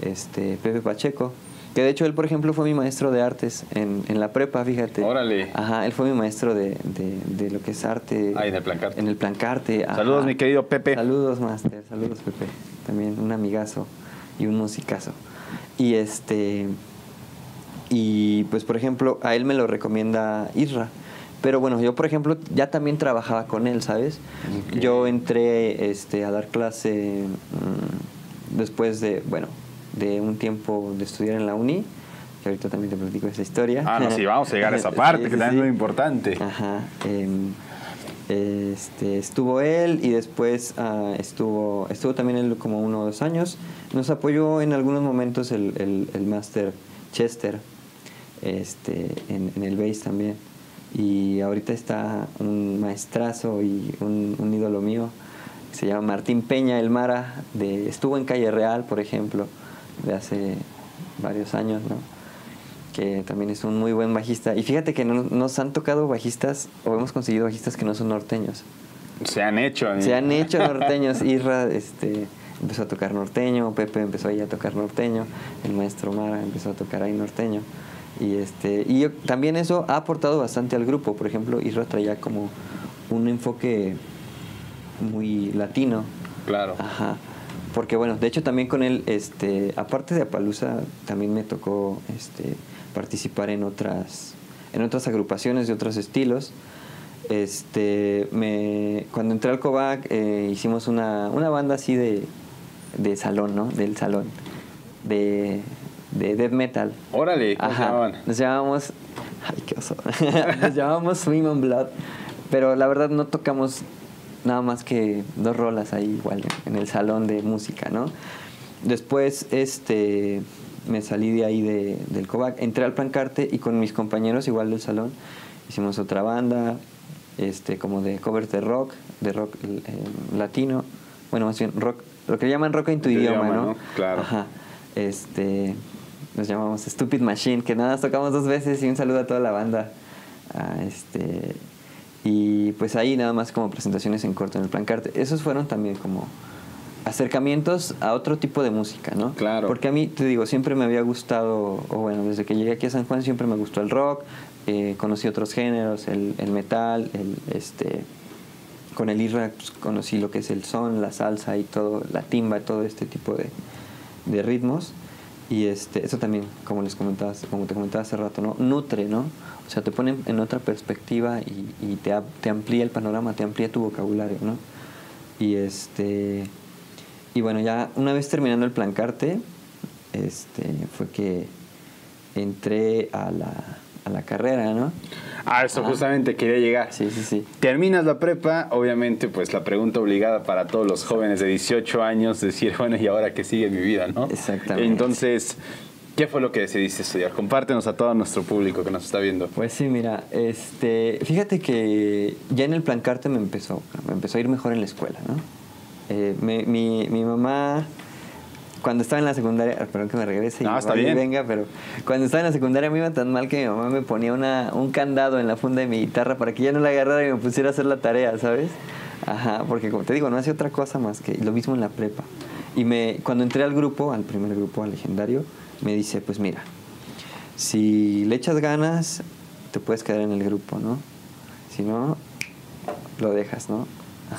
este, Pepe Pacheco. Que de hecho él, por ejemplo, fue mi maestro de artes en, en la prepa, fíjate. Órale. Ajá, él fue mi maestro de, de- de lo que es arte. Ah, en el plancarte. En el plancarte. ajá. Saludos, mi querido Pepe. Saludos, máster. Saludos, Pepe. También un amigazo y un musicazo. Y este. Y pues, por ejemplo, a él me lo recomienda Isra. Pero bueno, yo, por ejemplo, ya también trabajaba con él, ¿sabes? Yo entré este, a dar clase mm, después de, bueno, de un tiempo de estudiar en la uni, que ahorita también te platico esa historia. Ah, no, sí, vamos a llegar a esa parte, Sí, que sí, también es sí. muy importante. Ajá. em, este, estuvo él y después ah, estuvo, estuvo también él como uno o dos años. Nos apoyó en algunos momentos el, el, el máster Chester este, en, en el bass también. Y ahorita está un maestrazo y un, un ídolo mío que se llama Martín Peña El Mara. De, estuvo en Calle Real, por ejemplo, de hace varios años, ¿no? que también es un muy buen bajista. Y fíjate que no- nos han tocado bajistas, o hemos conseguido bajistas que no son norteños. Se han hecho. ¿eh? Se han hecho norteños. Irra este, empezó a tocar norteño, Pepe empezó ahí a tocar norteño, el maestro Mara empezó a tocar ahí norteño. Y, este, y yo- también eso ha aportado bastante al grupo. Por ejemplo, Isra traía como un enfoque muy latino. Claro. Ajá. Porque bueno, de hecho también con él, este, aparte de Apalusa, también me tocó este, participar en otras, en otras agrupaciones de otros estilos. Este, me, cuando entré al Covac eh, hicimos una, una banda así de, de salón, ¿no? Del salón. De, de death metal. Órale, ¿cómo Ajá. llamaban? Nos llamábamos. Ay, qué oso. Nos llamábamos Swim on Blood. Pero la verdad no tocamos nada más que dos rolas ahí igual en el salón de música, ¿no? Después, este. Me salí de ahí de, del Covac, entré al Plancarte y con mis compañeros igual del salón hicimos otra banda, este, como de covers de rock, de rock eh, latino, bueno, más bien rock, lo que llaman rock en tu idioma, idioma, ¿no? ¿no? Claro. Ajá. Este, nos llamamos Stupid Machine, que nada más tocamos dos veces y un saludo a toda la banda. Este, y pues ahí nada más como presentaciones en corto en el Plancarte. Esos fueron también como acercamientos a otro tipo de música, ¿no? Claro. Porque a mí, te digo, siempre me había gustado, o bueno, desde que llegué aquí a San Juan siempre me gustó el rock, eh, conocí otros géneros, el, el metal, el, este, con el IRA pues, conocí lo que es el son, la salsa y todo, la timba, todo este tipo de, de ritmos. Y este, eso también, como les comentaba, como te comentaba hace rato, ¿no? Nutre, ¿no? O sea, te pone en otra perspectiva y, y te, te amplía el panorama, te amplía tu vocabulario, ¿no? Y este. Y bueno, ya una vez terminando el plancarte, este, fue que entré a la, a la carrera, ¿no? Ah, eso Ajá. justamente quería llegar. Sí, sí, sí. Terminas la prepa, obviamente, pues la pregunta obligada para todos los jóvenes de 18 años, decir, bueno, ¿y ahora qué sigue mi vida, no? Exactamente. Entonces, ¿qué fue lo que decidiste estudiar? Compártenos a todo nuestro público que nos está viendo. Pues sí, mira, este, fíjate que ya en el plancarte me empezó, me empezó a ir mejor en la escuela, ¿no? Eh, me- mi, mi mamá, cuando estaba en la secundaria, perdón que me regrese y No, está y bien. venga, pero cuando estaba en la secundaria me iba tan mal que mi mamá me ponía una, un candado en la funda de mi guitarra para que ya no la agarrara y me pusiera a hacer la tarea, ¿sabes? Ajá, porque como te digo, no hacía otra cosa más que lo mismo en la prepa. Y me, cuando entré al grupo, al primer grupo, al legendario, me dice, pues mira, si le echas ganas, te puedes quedar en el grupo, ¿no? Si no, lo dejas, ¿no?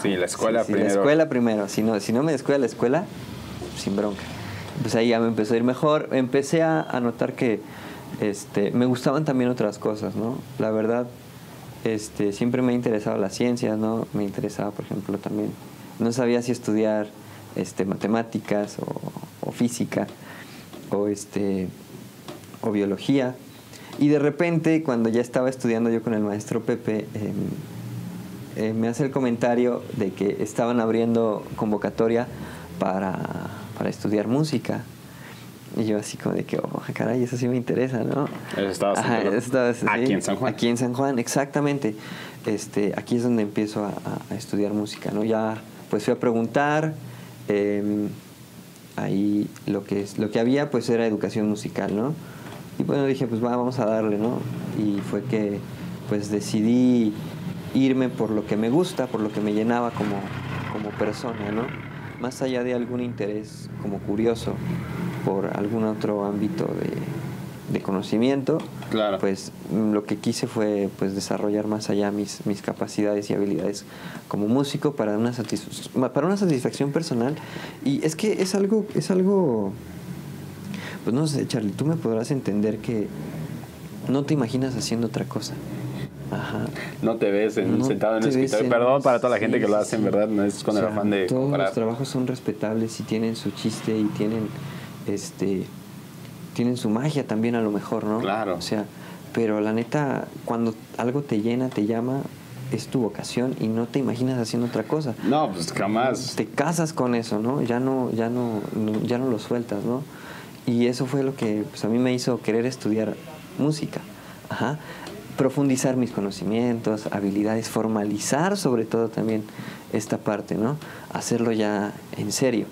Sí, la escuela sí, primero. La escuela primero. Si no, si no me descuida la escuela, sin bronca. Pues ahí ya me empezó a ir mejor. Empecé a, notar que este, me gustaban también otras cosas, ¿no? La verdad, este, siempre me ha interesado las ciencias, ¿no? Me interesaba, por ejemplo, también. No sabía si estudiar este, matemáticas o, o física o, este, o biología. Y de repente, cuando ya estaba estudiando yo con el maestro Pepe, em, eh, me hace el comentario de que estaban abriendo convocatoria para, para estudiar música. Y yo así como de que, oh, caray, eso sí me interesa, ¿no? Estabas Ajá, sí, Aquí en San Juan. Aquí en San Juan, exactamente. Este, aquí es donde empiezo a, a- estudiar música, ¿no? Ya, pues fui a preguntar, em, ahí lo que, es, lo que había pues era educación musical, ¿no? Y bueno, dije, pues va, vamos a darle, ¿no? Y fue que pues decidí irme por lo que me gusta, por lo que me llenaba como, como persona, ¿no? Más allá de algún interés como curioso por algún otro ámbito de, de conocimiento, Claro. pues mm, lo que quise fue pues desarrollar más allá mis, mis capacidades y habilidades como músico para una, para una satisfacción personal. Y es que es algo, es algo, pues no sé, Charlie, tú me podrás entender que no te imaginas haciendo otra cosa. Ajá. No te ves en- No sentado en ves escritorio. Perdón para toda la gente sí, que lo hace, en verdad, no es con O el afán de Todos comparar. los trabajos son respetables y tienen su chiste y tienen este tienen su magia también a lo mejor, ¿no? Claro. O sea, pero la neta, cuando algo te llena, te llama, es tu vocación y no te imaginas haciendo otra cosa. No, pues jamás. Te casas con eso, ¿no? Ya no, ya no, no- ya no lo sueltas, ¿no? Y eso fue lo que pues, a mí me hizo querer estudiar música. Ajá. Profundizar mis conocimientos, habilidades, formalizar sobre todo también esta parte, ¿no? Hacerlo ya en serio.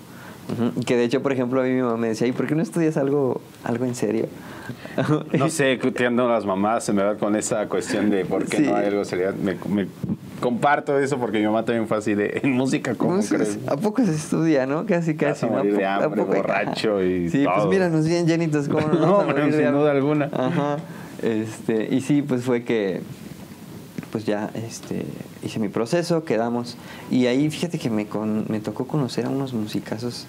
Ujú. Y Que de hecho, por ejemplo, a mí mi mamá me decía, ¿y por qué no estudias algo, algo en serio? No sé andan las mamás, en verdad, con esa cuestión de por qué Sí. no hay algo seriedad. Me, me comparto eso porque mi mamá también fue así de en música, ¿cómo Pues, crees? ¿A poco se estudia, no? Casi, casi. a ¿no? de ¿A hambre, poco hay- borracho y Sí, pues todo. míranos bien llenitos, ¿cómo no? No, a de sin duda alguna. Ajá. Este, y sí, pues fue que pues ya este, hice mi proceso, quedamos. Y ahí fíjate que me, con- me tocó conocer a unos musicazos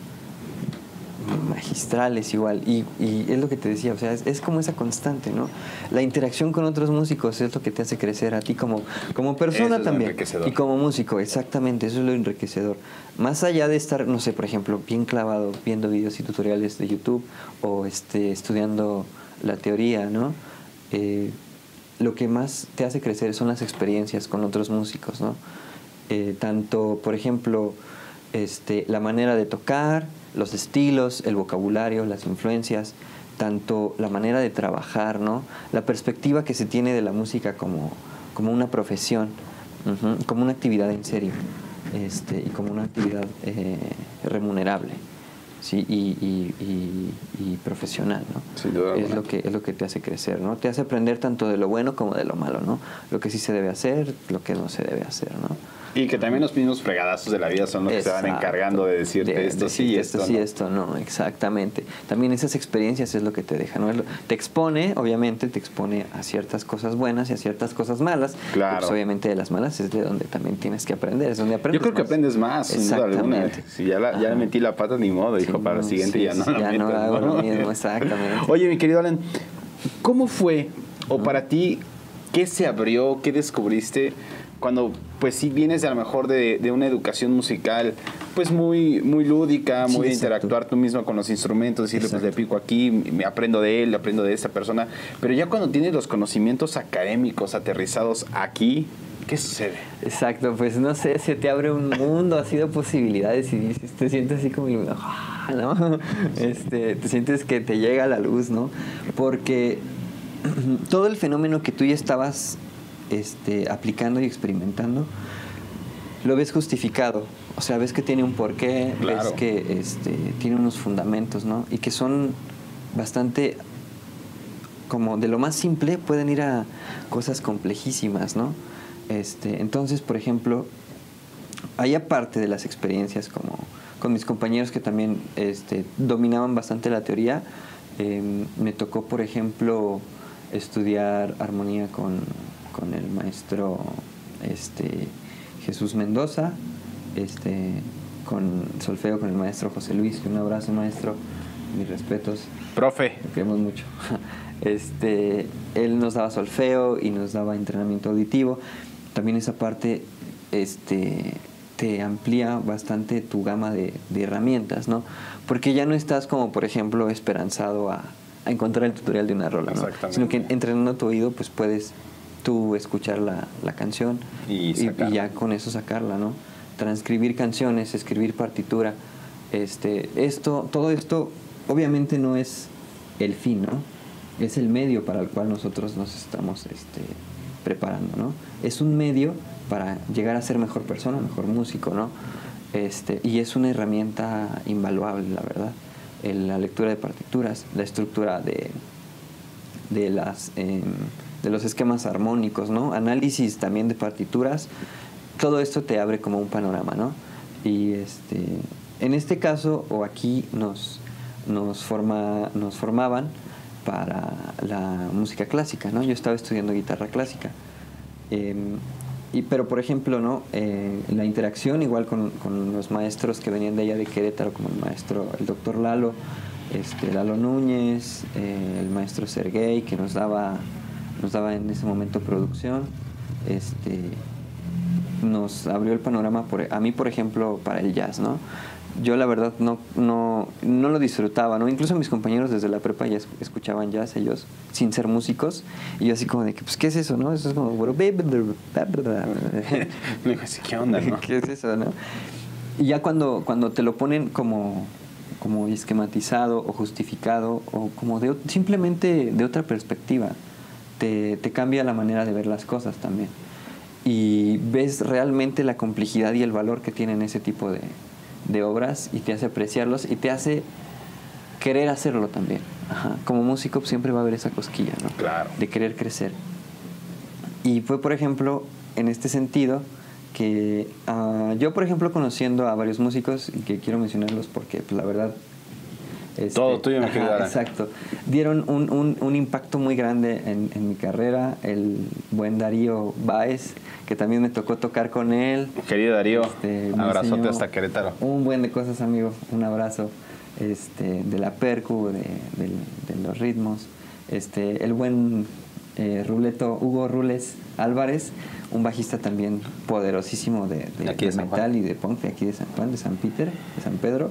magistrales igual. Y, y es lo que te decía, o sea, es, es como esa constante, ¿no? La interacción con otros músicos es lo que te hace crecer a ti como, como persona es también. Y como músico, exactamente, eso es lo enriquecedor. Más allá de estar, no sé, por ejemplo, bien clavado viendo videos y tutoriales de YouTube o este, estudiando la teoría, ¿no? Eh, lo que más te hace crecer son las experiencias con otros músicos, ¿no? Eh, tanto, por ejemplo, este, la manera de tocar, los estilos, el vocabulario, las influencias, tanto la manera de trabajar, ¿no? La perspectiva que se tiene de la música como, como una profesión, como una actividad en serio, este, y como una actividad eh, remunerable. Sí, y, y- y- y profesional, ¿no? Sin duda es lo que es lo que te hace crecer, ¿no? Te hace aprender tanto de lo bueno como de lo malo, ¿no? Lo que sí se debe hacer, lo que no se debe hacer, ¿no? Y que también los mismos fregadazos de la vida son los que se van encargando de decirte De- esto sí y decirte esto, sí, no. esto no, exactamente. También esas experiencias es lo que te deja, ¿no? Te expone, obviamente, te expone a ciertas cosas buenas y a ciertas cosas malas. Claro. Pues obviamente de las malas es de donde también tienes que aprender, es donde aprendes Yo creo que aprendes más, sin duda alguna. Si ya, la, ya Ajá. metí la pata, ni modo, hijo, Sí, para el no, siguiente sí, ya no sí, la ya no metas, hago lo mismo, exactamente. Oye, mi querido Alan, ¿cómo fue, o para ti, qué se abrió, qué descubriste cuando, pues sí, vienes a lo mejor de, de una educación musical, pues muy, muy lúdica, Sí, muy de interactuar tú mismo con los instrumentos, decirle, pues le pico aquí, me aprendo de él, le aprendo de esta persona, pero ya cuando tienes los conocimientos académicos aterrizados aquí, ¿qué sucede? Exacto, pues no sé, se te abre un mundo así de posibilidades y dices, te sientes así como, ah, ¿no? Este, te sientes que te llega la luz, ¿no? Porque todo el fenómeno que tú ya estabas este, aplicando y experimentando, lo ves justificado. O sea, ves que tiene un porqué, Claro. ves que este, tiene unos fundamentos, ¿no? Y que son bastante como de lo más simple pueden ir a cosas complejísimas, ¿no? Este, entonces, por ejemplo, hay aparte de las experiencias como con mis compañeros que también este, dominaban bastante la teoría, eh, me tocó, por ejemplo, estudiar armonía con, con el maestro este, Jesús Mendoza, este, con solfeo con el maestro José Luis, un abrazo maestro, mis respetos. Profe, Lo queremos mucho. Este, él nos daba solfeo y nos daba entrenamiento auditivo. También esa parte este, te amplía bastante tu gama de, de herramientas, ¿no? Porque ya no estás como, por ejemplo, esperanzado a, a encontrar el tutorial de una rola, ¿no? Exactamente. Sino que entrenando tu oído, pues puedes tú escuchar la, la canción Y sacarla. ya con eso sacarla, ¿no? Transcribir canciones, escribir partitura. Este, esto, todo esto, obviamente no es el fin, ¿no? Es el medio para el cual nosotros nos estamos este, preparando, ¿no? Es un medio para llegar a ser mejor persona, mejor músico, ¿no? Este, y es una herramienta invaluable, la verdad. La lectura de partituras, la estructura de, de las em, de los esquemas armónicos, ¿no? Análisis también de partituras. Todo esto te abre como un panorama, ¿no? Y este en este caso o aquí nos nos forma nos formaban para la música clásica, ¿no? Yo estaba estudiando guitarra clásica. Em, y, pero, por ejemplo, ¿no? Eh, la interacción igual con, con los maestros que venían de allá de Querétaro, como el maestro, el doctor Lalo, este, Lalo Núñez, eh, el maestro Sergey, que nos daba, nos daba en ese momento producción, este, nos abrió el panorama, por, a mí, por ejemplo, para el jazz, ¿no? Yo la verdad no, no, no lo disfrutaba, ¿no? Incluso mis compañeros desde la prepa ya es- escuchaban jazz, ellos, sin ser músicos, y yo así como de que, pues, ¿qué es eso, no? Eso es como... "Sí, ¿qué onda, no? ¿Qué es eso, no? Y ya cuando, cuando te lo ponen como, como esquematizado o justificado o como de, simplemente de otra perspectiva, te, te cambia la manera de ver las cosas también. Y ves realmente la complejidad y el valor que tienen ese tipo de, de obras y te hace apreciarlos y te hace querer hacerlo también. Ajá. Como músico siempre va a haber esa cosquilla, ¿no? Claro. De querer crecer. Y fue, por ejemplo, en este sentido que ah, yo, por ejemplo, conociendo a varios músicos, y que quiero mencionarlos porque, pues, la verdad... este, Todo tuyo, mi ajá. Exacto. Dieron un, un- un impacto muy grande en, en mi carrera. El buen Darío Báez, que también me tocó tocar con él. Querido Darío, Este, me abrazote hasta Querétaro. Un buen de cosas, amigo. Un abrazo. Este, de la percu, de, los ritmos. Este, el buen eh, Ruleto Hugo Rules Álvarez, un bajista también poderosísimo de, metal y de punk, de aquí de San Juan, de San Peter, de San Pedro.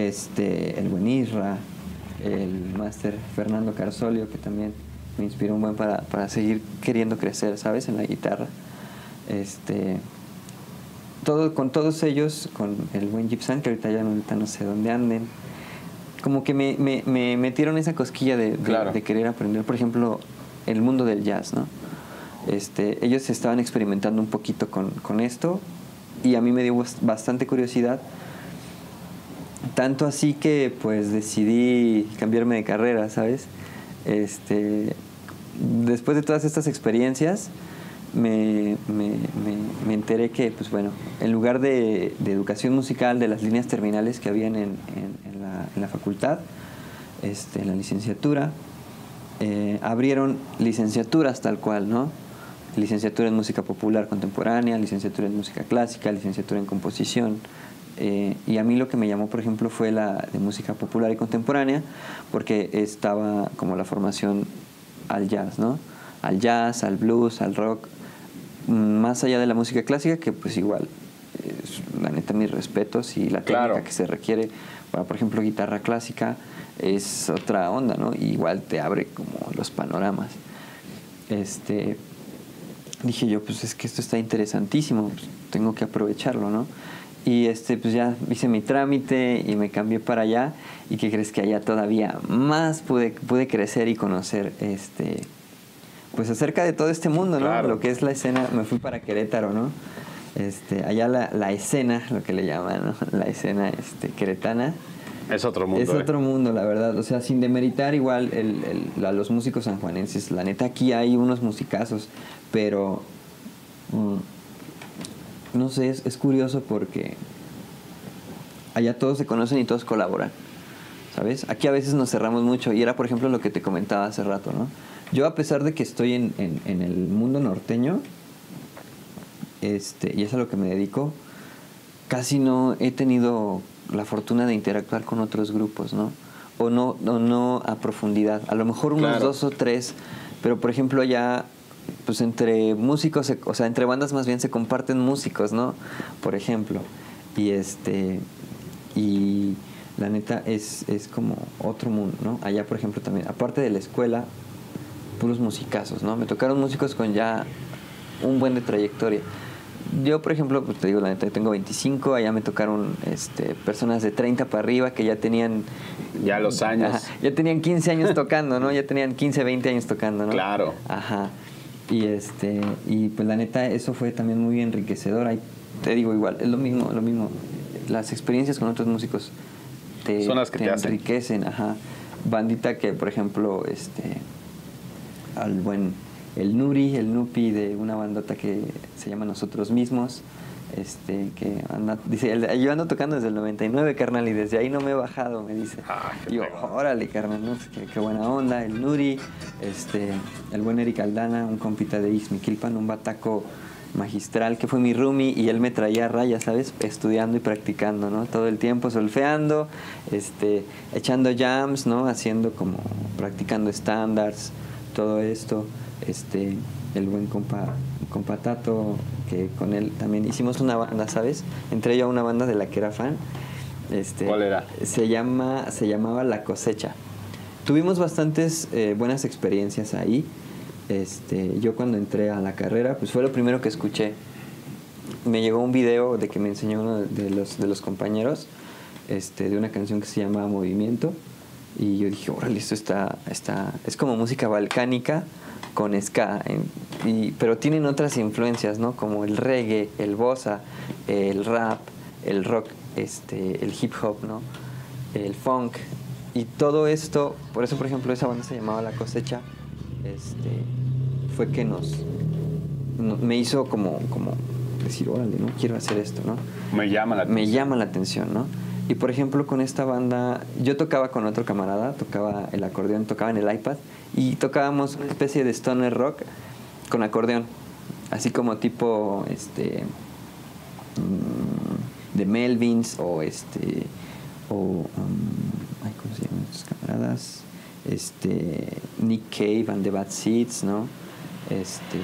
Este, el buen Isra, el máster Fernando Carsolio, que también me inspiró un buen para, para seguir queriendo crecer, ¿sabes? En la guitarra. Este, todo, con todos ellos, con el buen Gibson, que ahorita ya no, ahorita no sé dónde anden, como que me, me- me metieron esa cosquilla de, de- Claro. de querer aprender, por ejemplo, el mundo del jazz, ¿no? Este, ellos estaban experimentando un poquito con, con esto y a mí me dio bas- bastante curiosidad. Tanto así que pues decidí cambiarme de carrera, ¿sabes? Este, después de todas estas experiencias, me, me- me- enteré que, pues bueno, en lugar de, educación musical, de las líneas terminales que habían en, en la facultad, este, en la licenciatura, eh, abrieron licenciaturas tal cual, ¿no? Licenciatura en música popular contemporánea, licenciatura en música clásica, licenciatura en composición. Eh, y a mí lo que me llamó, por ejemplo, fue la de música popular y contemporánea, porque estaba como la formación al jazz, ¿no? Al jazz, al blues, al rock, más allá de la música clásica, que pues igual, la neta, mis respetos y la técnica Claro. que se requiere para, por ejemplo, guitarra clásica es otra onda, ¿no? Y igual te abre como los panoramas. Este, dije yo, pues es que esto está interesantísimo, pues, tengo que aprovecharlo, ¿no? Y este, pues ya hice mi trámite y me cambié para allá. ¿Y qué crees que allá todavía más pude, pude crecer y conocer este, pues acerca de todo este mundo, ¿no? Claro. Lo que es la escena, me fui para Querétaro, ¿no? Este, allá la, la escena, lo que le llaman, ¿no? La escena este, queretana. Es otro mundo. Es eh. otro mundo, la verdad. O sea, sin demeritar igual el, el- a los músicos sanjuanenses. La neta, aquí hay unos musicazos, pero. mm, no sé, es, es curioso porque. Allá todos se conocen y todos colaboran. ¿Sabes? Aquí a veces nos cerramos mucho. Y era, por ejemplo, lo que te comentaba hace rato, ¿no? Yo, a pesar de que estoy en, en- en el mundo norteño, este, y es a lo que me dedico, casi no he tenido la fortuna de interactuar con otros grupos, ¿no? O no, o no a profundidad. A lo mejor unos Claro. dos o tres, pero por ejemplo allá, pues entre músicos, o sea, entre bandas más bien se comparten músicos, ¿no? Por ejemplo. Y este, y la neta es, es como otro mundo, ¿no? Allá, por ejemplo, también, aparte de la escuela, puros musicazos, ¿no? Me tocaron músicos con ya un buen de trayectoria. Yo, por ejemplo, pues te digo, la neta, yo tengo 25, allá me tocaron este, personas de 30 para arriba que ya tenían... Ya los años. Ajá, ya tenían 15 años tocando, ¿no? Ya tenían 15, 20 años tocando, ¿no? Claro. Ajá. Y este y pues la neta eso fue también muy enriquecedor. Ahí te digo igual, es lo mismo, lo mismo. Las experiencias con otros músicos te, Son las que te enriquecen, ajá. Bandita que, por ejemplo, este al buen el Nuri, el Nupi de una bandota que se llama Nosotros Mismos. Este, que anda, dice, "El- yo ando tocando desde el 99, carnal, y desde ahí no me he bajado, me dice. Ah, yo, órale, carnal, ¿no? Pues, qué, qué buena onda. El Nuri, este, el buen Eric Aldana, un compita de Ixmiquilpan, un bataco magistral que fue mi roomie y él me traía a raya, ¿sabes? Estudiando y practicando, ¿no? Todo el tiempo solfeando, este, echando jams, ¿no? Haciendo como, practicando estándares, todo esto. Este, el buen compa, compa Tato, que con él también hicimos una banda, ¿sabes? Entré yo a una banda de la que era fan. Este, ¿Cuál era? Se, llama, se llamaba La Cosecha. Tuvimos bastantes eh, buenas experiencias ahí. Este, yo cuando entré a la carrera, pues fue lo primero que escuché. Me llegó un video de que me enseñó uno de los, de los compañeros este, de una canción que se llama Movimiento. Y yo dije, órale, esto está, está, es como música balcánica con ska, en- y, pero tienen otras influencias, ¿no? Como el reggae, el bossa, el rap, el rock, este, el hip hop, ¿no? El funk. Y todo esto, por eso, por ejemplo, esa banda se llamaba La Cosecha, este, fue que nos, no- me hizo como, como decir, órale, ¿no? Quiero hacer esto, ¿no? Me llama la me llama la atención, ¿no? Y por ejemplo, con esta banda, yo tocaba con otro camarada, tocaba el acordeón, tocaba en el iPad y tocábamos una especie de stoner rock con acordeón, así como tipo este mm, de Melvins o este o um, ay, ¿cómo se llaman estos camaradas? Este Nick Cave and the Bad Seeds, ¿no? Este,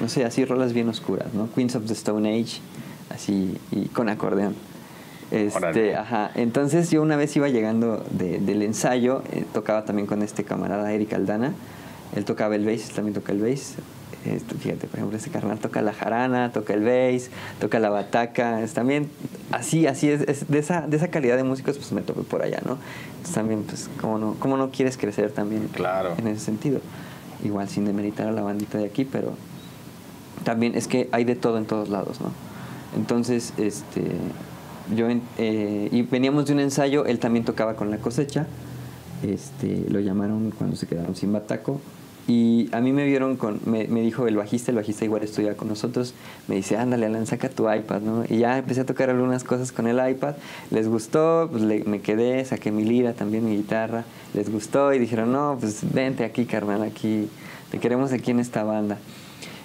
no sé, así rolas bien oscuras, ¿no? Queens of the Stone Age, así y con acordeón. Este, ajá. Entonces yo una vez iba llegando de- del ensayo, eh, tocaba también con este camarada Eric Aldana. Él tocaba el bass, también toca el bass. Este, fíjate, por ejemplo, este carnal toca la jarana, toca el bass, toca la bataca. Es también así, así es, es de esa de esa calidad de músicos, pues me topé por allá, ¿no? Entonces también, pues, ¿cómo no, cómo no quieres crecer también Claro. en ese sentido? Igual sin demeritar a la bandita de aquí, pero también es que hay de todo en todos lados, ¿no? Entonces, este, yo, eh, y veníamos de un ensayo, él también tocaba con la cosecha, este, lo llamaron cuando se quedaron sin bataco, y a mí me vieron con, me, me dijo el bajista, el bajista igual estudia con nosotros, me dice, ándale Alan, saca tu iPad, ¿no? Y ya empecé a tocar algunas cosas con el iPad, les gustó, pues le- me quedé, saqué mi lira, también mi guitarra, les gustó y dijeron, no, pues vente aquí, carnal, aquí, te queremos aquí en esta banda.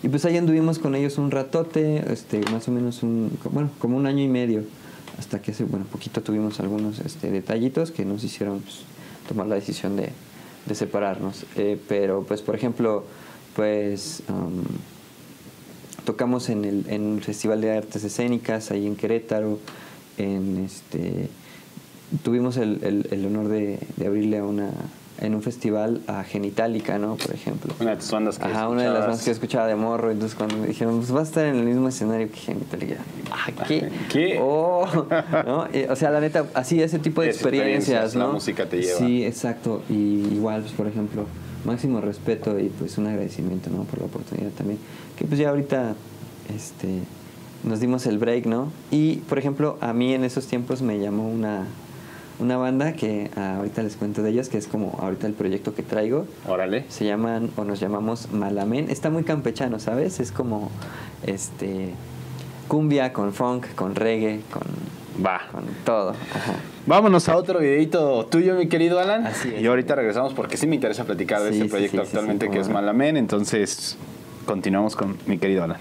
Y pues ahí anduvimos con ellos un ratote, este, más o menos un, bueno, como un año y medio, hasta que hace, bueno, poquito tuvimos algunos este, detallitos que nos hicieron pues, tomar la decisión de, separarnos. Eh, pero pues, por ejemplo, pues tocamos en, el, un festival de artes escénicas ahí en Querétaro, en este tuvimos el, honor de abrirle a una en un festival a Genitalica, ¿no? Por ejemplo. Una de tus bandas que Ajá, una de las escuchabas. bandas que yo escuchaba de morro. Entonces, cuando me dijeron, pues vas a estar en el mismo escenario que Genitalica. Ah, ¿qué? ¿Qué? Oh, ¿no? Eh, o sea, la neta, así, ese tipo de experiencias, experiencias, la ¿no? música te lleva. Sí, exacto. Y igual, pues, por ejemplo, máximo respeto y pues un agradecimiento, ¿no? Por la oportunidad también. Que pues ya ahorita, este, nos dimos el break, ¿no? Y, por ejemplo, a mí en esos tiempos me llamó una, una banda que ah, ahorita les cuento de ellos, que es como ahorita el proyecto que traigo. Órale. Se llaman o nos llamamos Malamen. Está muy campechano, ¿sabes? Es como este cumbia con funk, con reggae, con, Va. con todo. Ajá. Vámonos a otro videito tuyo, mi querido Alan. Así es. Y ahorita regresamos porque sí me interesa platicar de Sí, este proyecto sí, sí, actualmente sí, que es. Malamen. Entonces, continuamos con mi querido Alan.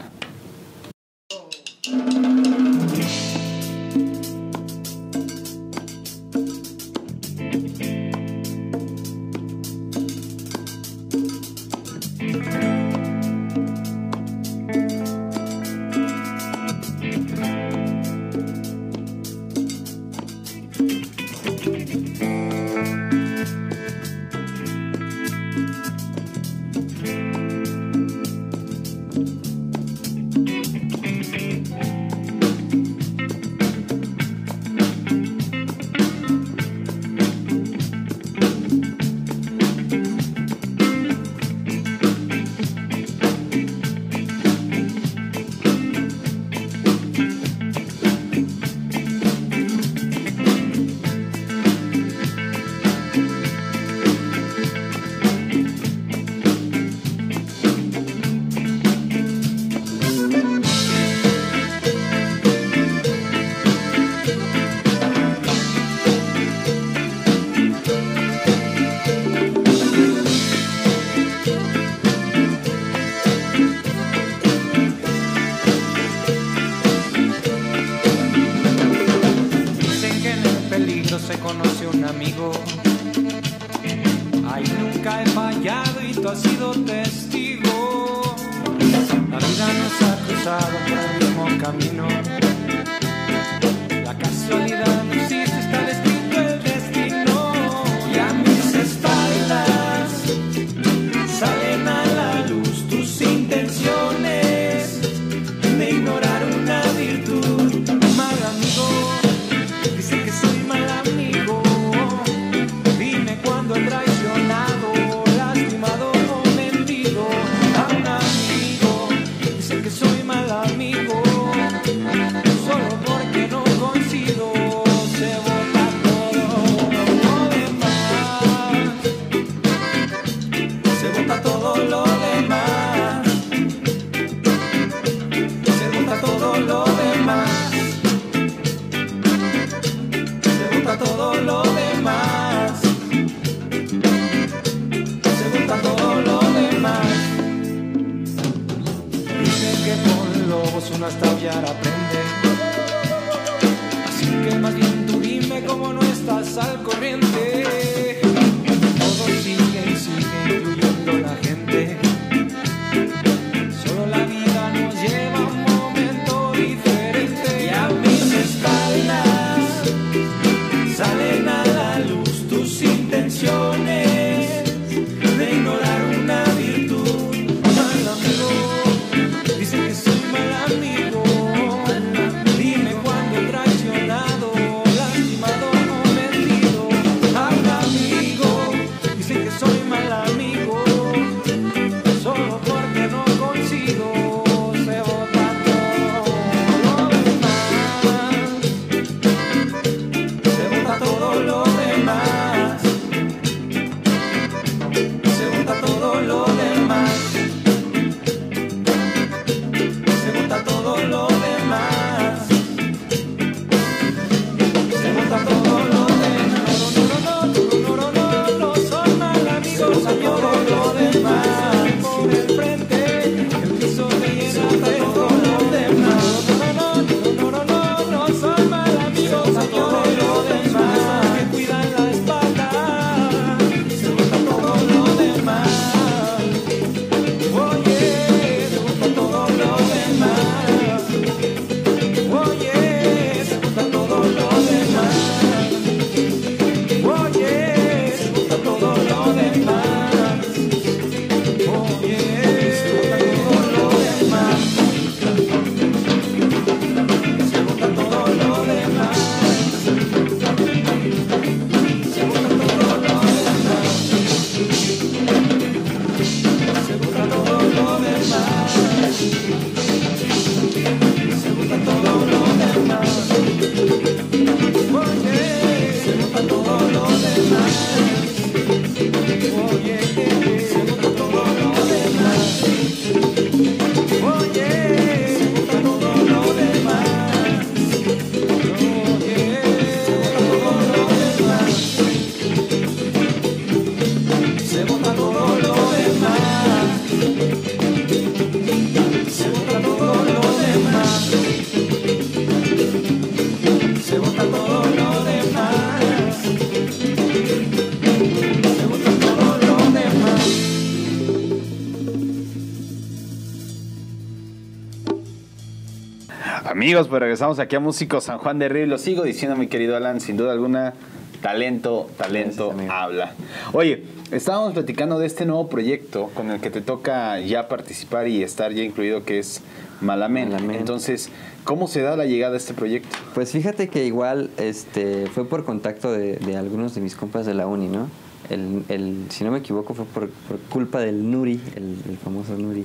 Amigos, pues regresamos aquí a Músico San Juan de Río. Lo sigo diciendo, mi querido Alan, sin duda alguna, talento, talento Gracias, habla. Oye, estábamos platicando de este nuevo proyecto con el que te toca ya participar y estar ya incluido, que es Malamen. Malamen. Entonces, ¿cómo se da la llegada a este proyecto? Pues fíjate que igual este, fue por contacto de, de algunos de mis compas de la uni, ¿no? El, el, si no me equivoco, fue por, por culpa del Nuri, el, el famoso Nuri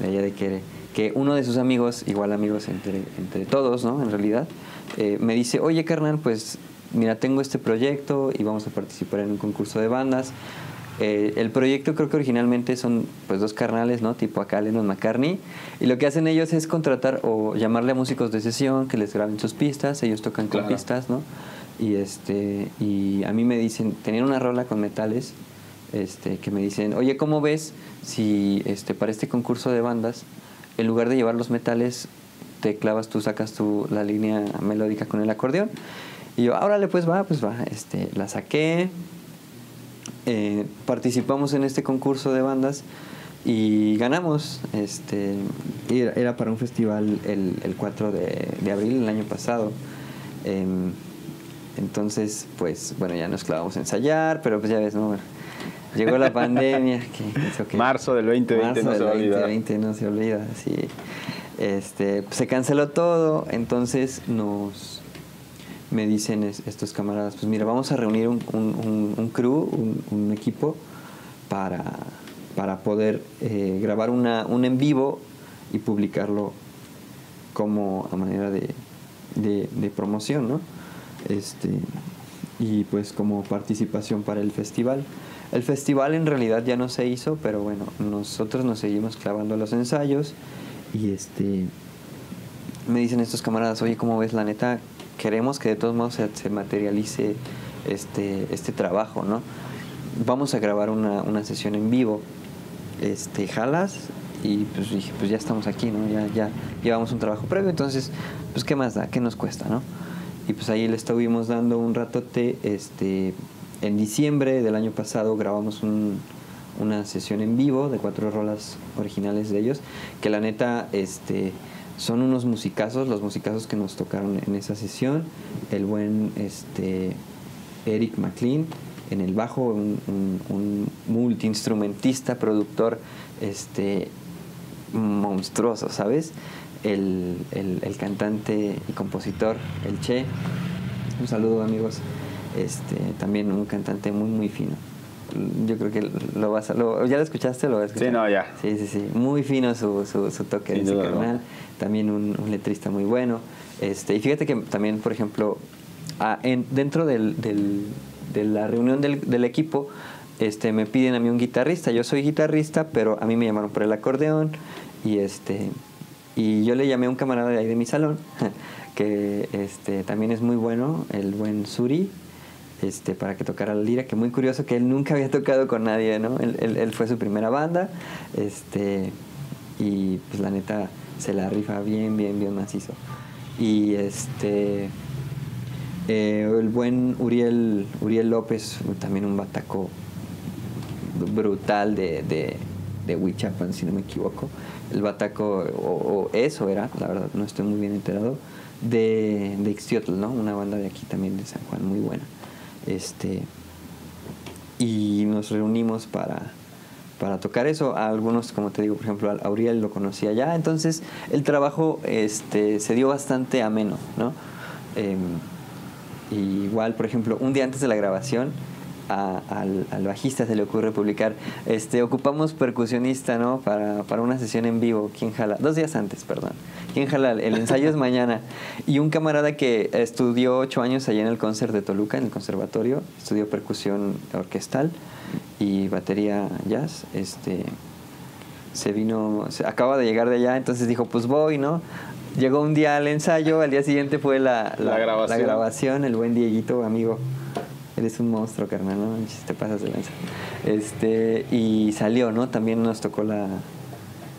de allá de Quere, que uno de sus amigos, igual amigos entre, entre todos, ¿no? En realidad, eh, me dice, oye carnal, pues mira, tengo este proyecto y vamos a participar en un concurso de bandas. Eh, el proyecto creo que originalmente son pues dos carnales, ¿no? Tipo acá Lennon McCartney. Y lo que hacen ellos es contratar o llamarle a músicos de sesión que les graben sus pistas. Ellos tocan con Claro. pistas, ¿no? Y este y a mí me dicen, tenían una rola con metales, este, que me dicen, oye, ¿cómo ves si este para este concurso de bandas, en lugar de llevar los metales, te clavas tú, sacas tú la línea melódica con el acordeón? Y yo, órale, pues va, pues va. Este, la saqué, eh, participamos en este concurso de bandas y ganamos. Este, era, para un festival el, el 4 de, de abril el año pasado. Em, entonces, pues bueno, ya nos clavamos a ensayar, pero pues ya ves, ¿no? Llegó la pandemia. que Marzo del 2020 Marzo no se del va a olvidar. 2020 no se olvida, sí. Este, pues, se canceló todo, entonces nos me dicen es- estos camaradas, pues mira, vamos a reunir un, un, un- un crew, un, un equipo para, para poder eh, grabar una, un en vivo y publicarlo como a manera de, de, de promoción, ¿no? Este, y pues como participación para el festival. El festival en realidad ya no se hizo, pero bueno, nosotros nos seguimos clavando los ensayos y este me dicen estos camaradas, oye, ¿cómo ves? La neta, queremos que de todos modos se, materialice este, este trabajo, ¿no? Vamos a grabar una, una sesión en vivo. Este, jalas y pues dije, pues ya estamos aquí, ¿no? Ya, ya llevamos un trabajo previo, entonces, pues qué más da, qué nos cuesta, ¿no? Y pues ahí le estuvimos dando un ratote, este, en diciembre del año pasado grabamos un, una sesión en vivo de cuatro rolas originales de ellos, que la neta, este, son unos musicazos, los musicazos que nos tocaron en esa sesión, el buen, este, Eric McLean en el bajo, un, multiinstrumentista, productor, este, monstruoso, ¿sabes? El, el cantante y compositor, el Che, un saludo amigos, este, también un cantante muy muy fino. Yo creo que lo vas a, lo, ¿ya lo escuchaste? Lo vas a escuchar? Sí, no, ya. Sí, sí, sí, muy fino su, su, su toque Sin de ese carnal, también un, un letrista muy bueno. Este, y fíjate que también, por ejemplo, en, dentro del, del- de la reunión del, del equipo, este, me piden a mí un guitarrista. Yo soy guitarrista, pero a mí me llamaron por el acordeón y este y yo le llamé a un camarada de ahí de mi salón que este también es muy bueno, el buen Suri, este para que tocara la lira, que muy curioso que él nunca había tocado con nadie, ¿no? Él, fue su primera banda, este y pues la neta se la rifa bien, bien, bien macizo. Y este eh, el buen Uriel, Uriel López, también un bataco brutal de, de, Huichapan, si no me equivoco. El bataco, o, o eso era, la verdad, no estoy muy bien enterado, de, de Ixtiotl, ¿no? Una banda de aquí también de San Juan, muy buena. Este, y nos reunimos para, para tocar eso. A algunos, como te digo, por ejemplo, a Auriel lo conocía ya. Entonces, el trabajo este, se dio bastante ameno, ¿no? Em, y igual, por ejemplo, un día antes de la grabación, al, al bajista se le ocurre publicar, este, ocupamos percusionista, ¿no? Para, para una sesión en vivo. ¿Quién jala? Dos días antes, perdón. ¿Quién jala? El ensayo es mañana. Y un camarada que estudió ocho años allá en el concert de Toluca, en el conservatorio, estudió percusión orquestal y batería jazz, este, se vino, se acaba de llegar de allá, entonces dijo, pues voy, ¿no? Llegó un día al ensayo, al día siguiente fue la, La grabación. la grabación, el buen Dieguito, amigo. Eres un monstruo, carnal, ¿no? Te pasas de lanza. Este, y salió, ¿no? También nos tocó la,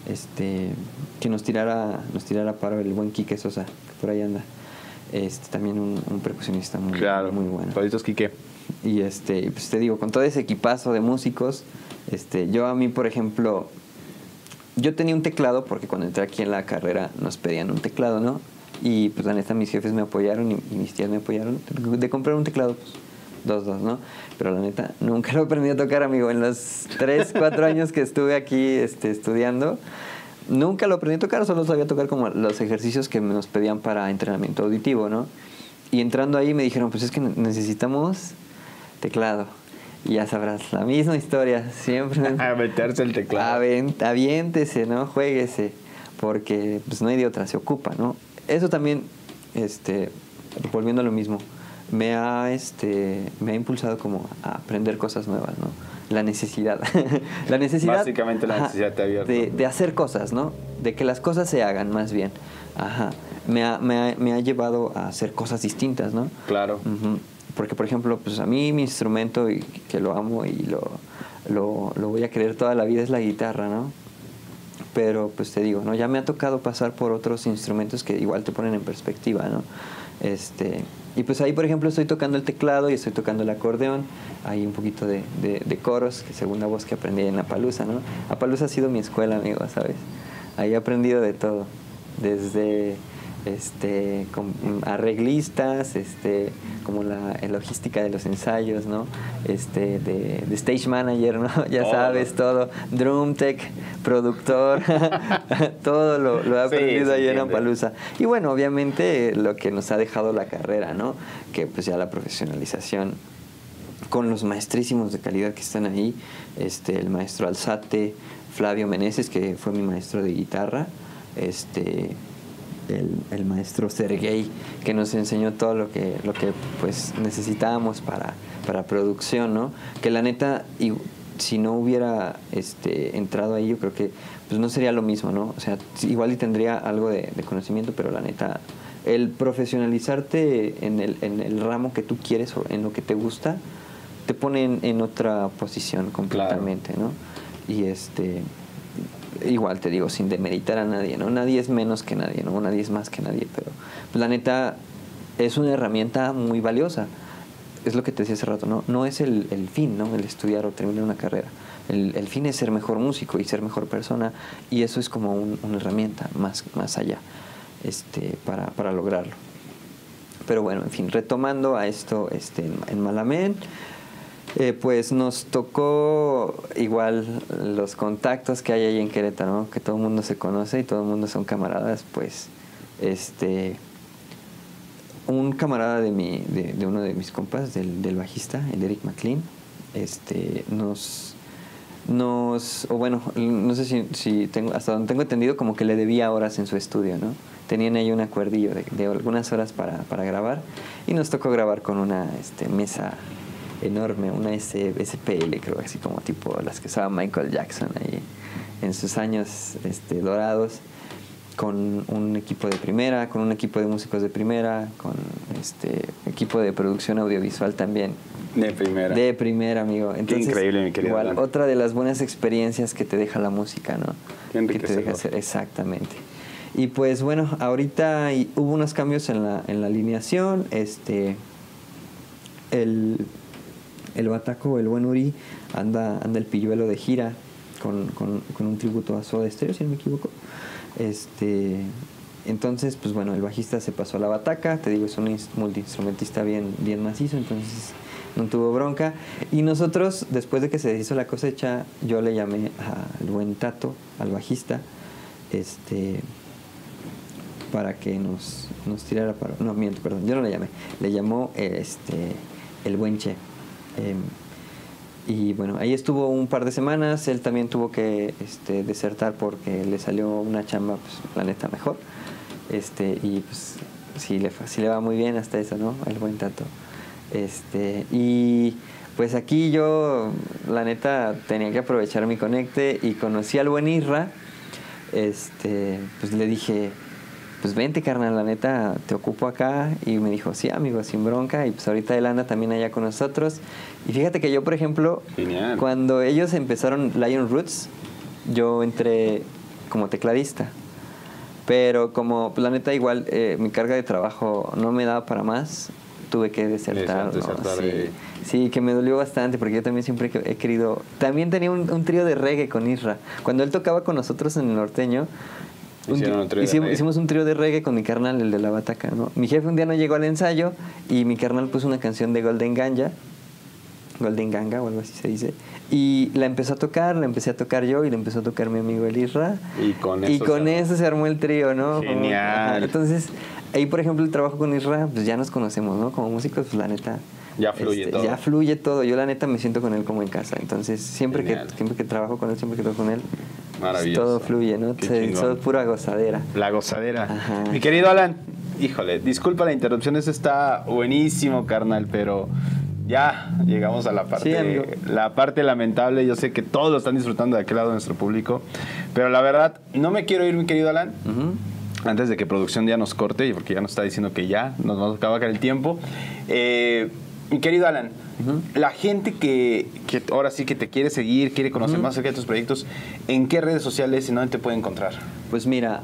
este, que nos tirara, nos tirara paro el buen Quique Sosa, que por ahí anda. Este, también un, un percusionista muy, Claro. muy bueno. Solitos Quique. Y este, pues te digo, con todo ese equipazo de músicos, este, yo a mí, por ejemplo, yo tenía un teclado porque cuando entré aquí en la carrera nos pedían un teclado, ¿no? Y pues la neta mis jefes me apoyaron y, y mis tías me apoyaron de comprar un teclado, pues dos, dos, ¿no? Pero la neta nunca lo aprendí a tocar, amigo. En los tres, cuatro años que estuve aquí este, estudiando, nunca lo aprendí a tocar, solo sabía tocar como los ejercicios que nos pedían para entrenamiento auditivo, ¿no? Y entrando ahí me dijeron, pues es que necesitamos teclado. Y ya sabrás, la misma historia, siempre. A meterse el teclado. Aviéntese, ¿no? Juéguese, porque pues no hay de otra, se ocupa, ¿no? Eso también, este, volviendo a lo mismo, me ha, este, me ha impulsado como a aprender cosas nuevas, ¿no? La necesidad. la necesidad. Básicamente la necesidad te ha abierto. De, de hacer cosas, ¿no? De que las cosas se hagan, más bien. Ajá. Me ha, me ha- me ha llevado a hacer cosas distintas, ¿no? Claro. Porque, por ejemplo, pues a mí mi instrumento, y que lo amo y lo, lo, lo voy a querer toda la vida, es la guitarra, ¿no? Pero, pues te digo, ¿no? Ya me ha tocado pasar por otros instrumentos que igual te ponen en perspectiva, ¿no? Este, y pues ahí, por ejemplo, estoy tocando el teclado y estoy tocando el acordeón. Hay un poquito de, de, coros, que segunda voz que aprendí en La Palusa, ¿no? La Palusa ha sido mi escuela, amigo, ¿sabes? Ahí he aprendido de todo. Desde este, arreglistas, este, como la, la logística de los ensayos, ¿no? Este, de, de stage manager, ¿no? Ya sabes, todo. Drum tech, productor, todo lo, lo he Sí, aprendido se ahí en. Ampalusa. Y bueno, obviamente lo que nos ha dejado la carrera, ¿no? Que pues ya la profesionalización con los maestrísimos de calidad que están ahí, este, el maestro Alzate, Flavio Meneses, que fue mi maestro de guitarra, este, el, el maestro Sergey, que nos enseñó todo lo que, lo que pues necesitábamos para, para producción, ¿no? Que la neta, y, si no hubiera este, entrado ahí, yo creo que pues no sería lo mismo, ¿no? O sea, igual y tendría algo de, de conocimiento, pero la neta, el profesionalizarte en el, en el ramo que tú quieres o en lo que te gusta, te pone en, en otra posición completamente, ¿no? Y este igual te digo, sin demeritar a nadie, ¿no? Nadie es menos que nadie, ¿no? Nadie es más que nadie, pero pues, la neta es una herramienta muy valiosa. Es lo que te decía hace rato, ¿no? No es el, fin, ¿no? El estudiar o terminar una carrera. El, el fin es ser mejor músico y ser mejor persona y eso es como un- una herramienta más, más allá este, para, para lograrlo. Pero bueno, en fin, retomando a esto este, en, en Malamén, eh, pues nos tocó igual los contactos que hay ahí en Querétaro, ¿no? que todo el mundo se conoce y todo el mundo son camaradas, pues este un camarada de mi, de, uno de mis compas, del, del bajista, el Eric McLean, este, nos, nos, o bueno, no sé si, si tengo, hasta donde tengo entendido, como que le debía horas en su estudio, ¿no? Tenían ahí un acuerdillo de, de algunas horas para, para grabar y nos tocó grabar con una este, mesa enorme, una S- SPL, creo, así como tipo las que usaba Michael Jackson ahí en sus años este, dorados con un equipo de primera, con un equipo de músicos de primera, con este equipo de producción audiovisual también. De primera. De primera, amigo. Entonces, increíble, mi querido Igual, Alan. otra de las buenas experiencias que te deja la música, ¿no? Qué que te deja hacer, exactamente. Y pues bueno, ahorita hubo unos cambios en la, en la alineación. Este, el, el Bataco, el buen Uri, anda, anda el pilluelo de gira con, con, un tributo a Soda Stereo, si no me equivoco. Este, entonces, pues bueno, el bajista se pasó a la bataca, te digo, es un ins- multiinstrumentista bien, bien macizo, entonces no tuvo bronca. Y nosotros, después de que se deshizo la cosecha, yo le llamé al buen Tato, al bajista, este para que nos, nos tirara para... No, miento, perdón, yo no le llamé. Le llamó este, el buen Che. Em, y bueno, ahí estuvo un par de semanas. Él también tuvo que este, desertar porque le salió una chamba, pues, la neta, mejor. Este, y pues sí le, sí le va muy bien hasta eso, ¿no? El buen tato. Este, y pues aquí yo, la neta, tenía que aprovechar mi conecte y conocí al buen Irra. Este, pues le dije, pues vente carnal, la neta, te ocupo acá. Y me dijo, sí, amigo, sin bronca. Y pues ahorita él anda también allá con nosotros. Y fíjate que yo, por ejemplo, Genial. cuando ellos empezaron Lion Roots, yo entré como tecladista. Pero como pues, la neta igual eh, mi carga de trabajo no me daba para más, tuve que desertar. ¿no? Desertar Sí. de- Sí, que me dolió bastante porque yo también siempre he querido... También tenía un, un trío de reggae con Isra. Cuando él tocaba con nosotros en el norteño, un tri- un trío hicimos, hicimos un trío de reggae con mi carnal, el de la bataca, ¿no? Mi jefe un día no llegó al ensayo y mi carnal puso una canción de Golden Ganja, Golden Ganga o algo así se dice, y la empezó a tocar, la empecé a tocar yo y la empezó a tocar mi amigo el Isra. Y con Y eso con se armó. eso se armó el trío, ¿no? Genial. Entonces, ahí por ejemplo el trabajo con Isra, pues ya nos conocemos, ¿no? Como músicos, pues la neta... Ya fluye este, todo. Ya fluye todo. Yo la neta me siento con él como en casa. Entonces, siempre que, siempre que trabajo con él, siempre que toco con él, Maravilloso. todo fluye, ¿no? Se-. Todo pura gozadera. La gozadera. Ajá. Mi querido Alan, híjole, disculpa la interrupción, eso está buenísimo, carnal, pero ya llegamos a la parte, la parte lamentable. Yo sé que todos lo están disfrutando de aquel lado de nuestro público, pero la verdad, no me quiero ir, mi querido Alan. Antes de que producción ya nos corte, porque ya nos está diciendo que ya nos vamos a acabar el tiempo. Eh, mi querido Alan, la gente que, que ahora sí que te quiere seguir, quiere conocer más acerca de tus proyectos, ¿en qué redes sociales y dónde te puede encontrar? Pues mira,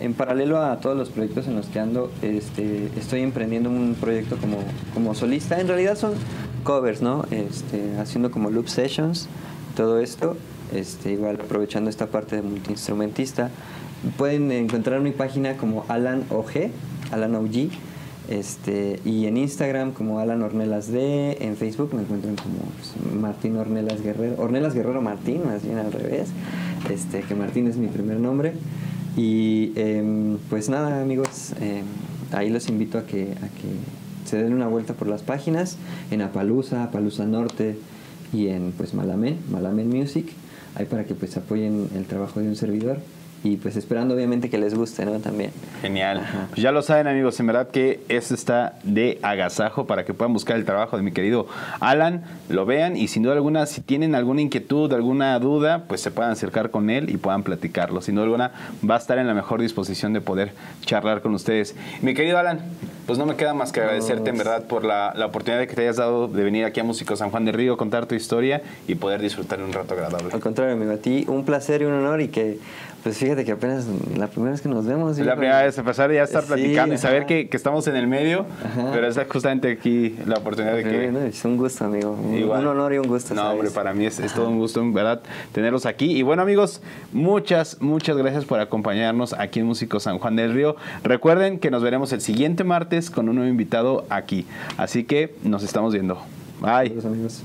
en paralelo a todos los proyectos en los que ando, este, estoy emprendiendo un proyecto como, como solista. En realidad son covers, ¿no? Este, haciendo como loop sessions, todo esto. Este, igual aprovechando esta parte de multiinstrumentista. Pueden encontrar mi página como Alan OG, Alan OG. Este, y en Instagram como Alan Ornelas D, en Facebook me encuentran como pues, Martín Ornelas Guerrero, Ornelas Guerrero Martín, más bien al revés, este, que Martín es mi primer nombre. Y em, pues nada amigos, em, ahí los invito a que, a que se den una vuelta por las páginas, en Apalusa, Apalusa Norte y en pues Malamen, Malamen Music, ahí para que pues apoyen el trabajo de un servidor y pues esperando obviamente que les guste, ¿no? También. Genial. Ajá. Pues ya lo saben amigos, en verdad que esto está de agasajo para que puedan buscar el trabajo de mi querido Alan, lo vean y sin duda alguna si tienen alguna inquietud, alguna duda, pues se puedan acercar con él y puedan platicarlo. Sin duda alguna va a estar en la mejor disposición de poder charlar con ustedes. Mi querido Alan, pues no me queda más que agradecerte en verdad por la, la oportunidad que te hayas dado de venir aquí a Músico San Juan del Río, contar tu historia y poder disfrutar un rato agradable. Al contrario, amigo, a ti un placer y un honor y que, pues fíjate que apenas la primera vez que nos vemos. Es la primera vez empezar ya a estar Sí, platicando y saber ajá. que, que estamos en el medio, Ajá. pero es justamente aquí la oportunidad de que... Bueno, es un gusto, amigo. Un, Igual. un honor y un gusto. No, ¿sabes? hombre, para mí es, es todo un gusto, en verdad, tenerlos aquí. Y bueno, amigos, muchas, muchas gracias por acompañarnos aquí en Músico San Juan del Río. Recuerden que nos veremos el siguiente martes con un nuevo invitado aquí. Así que nos estamos viendo. Bye. Saludos, amigos.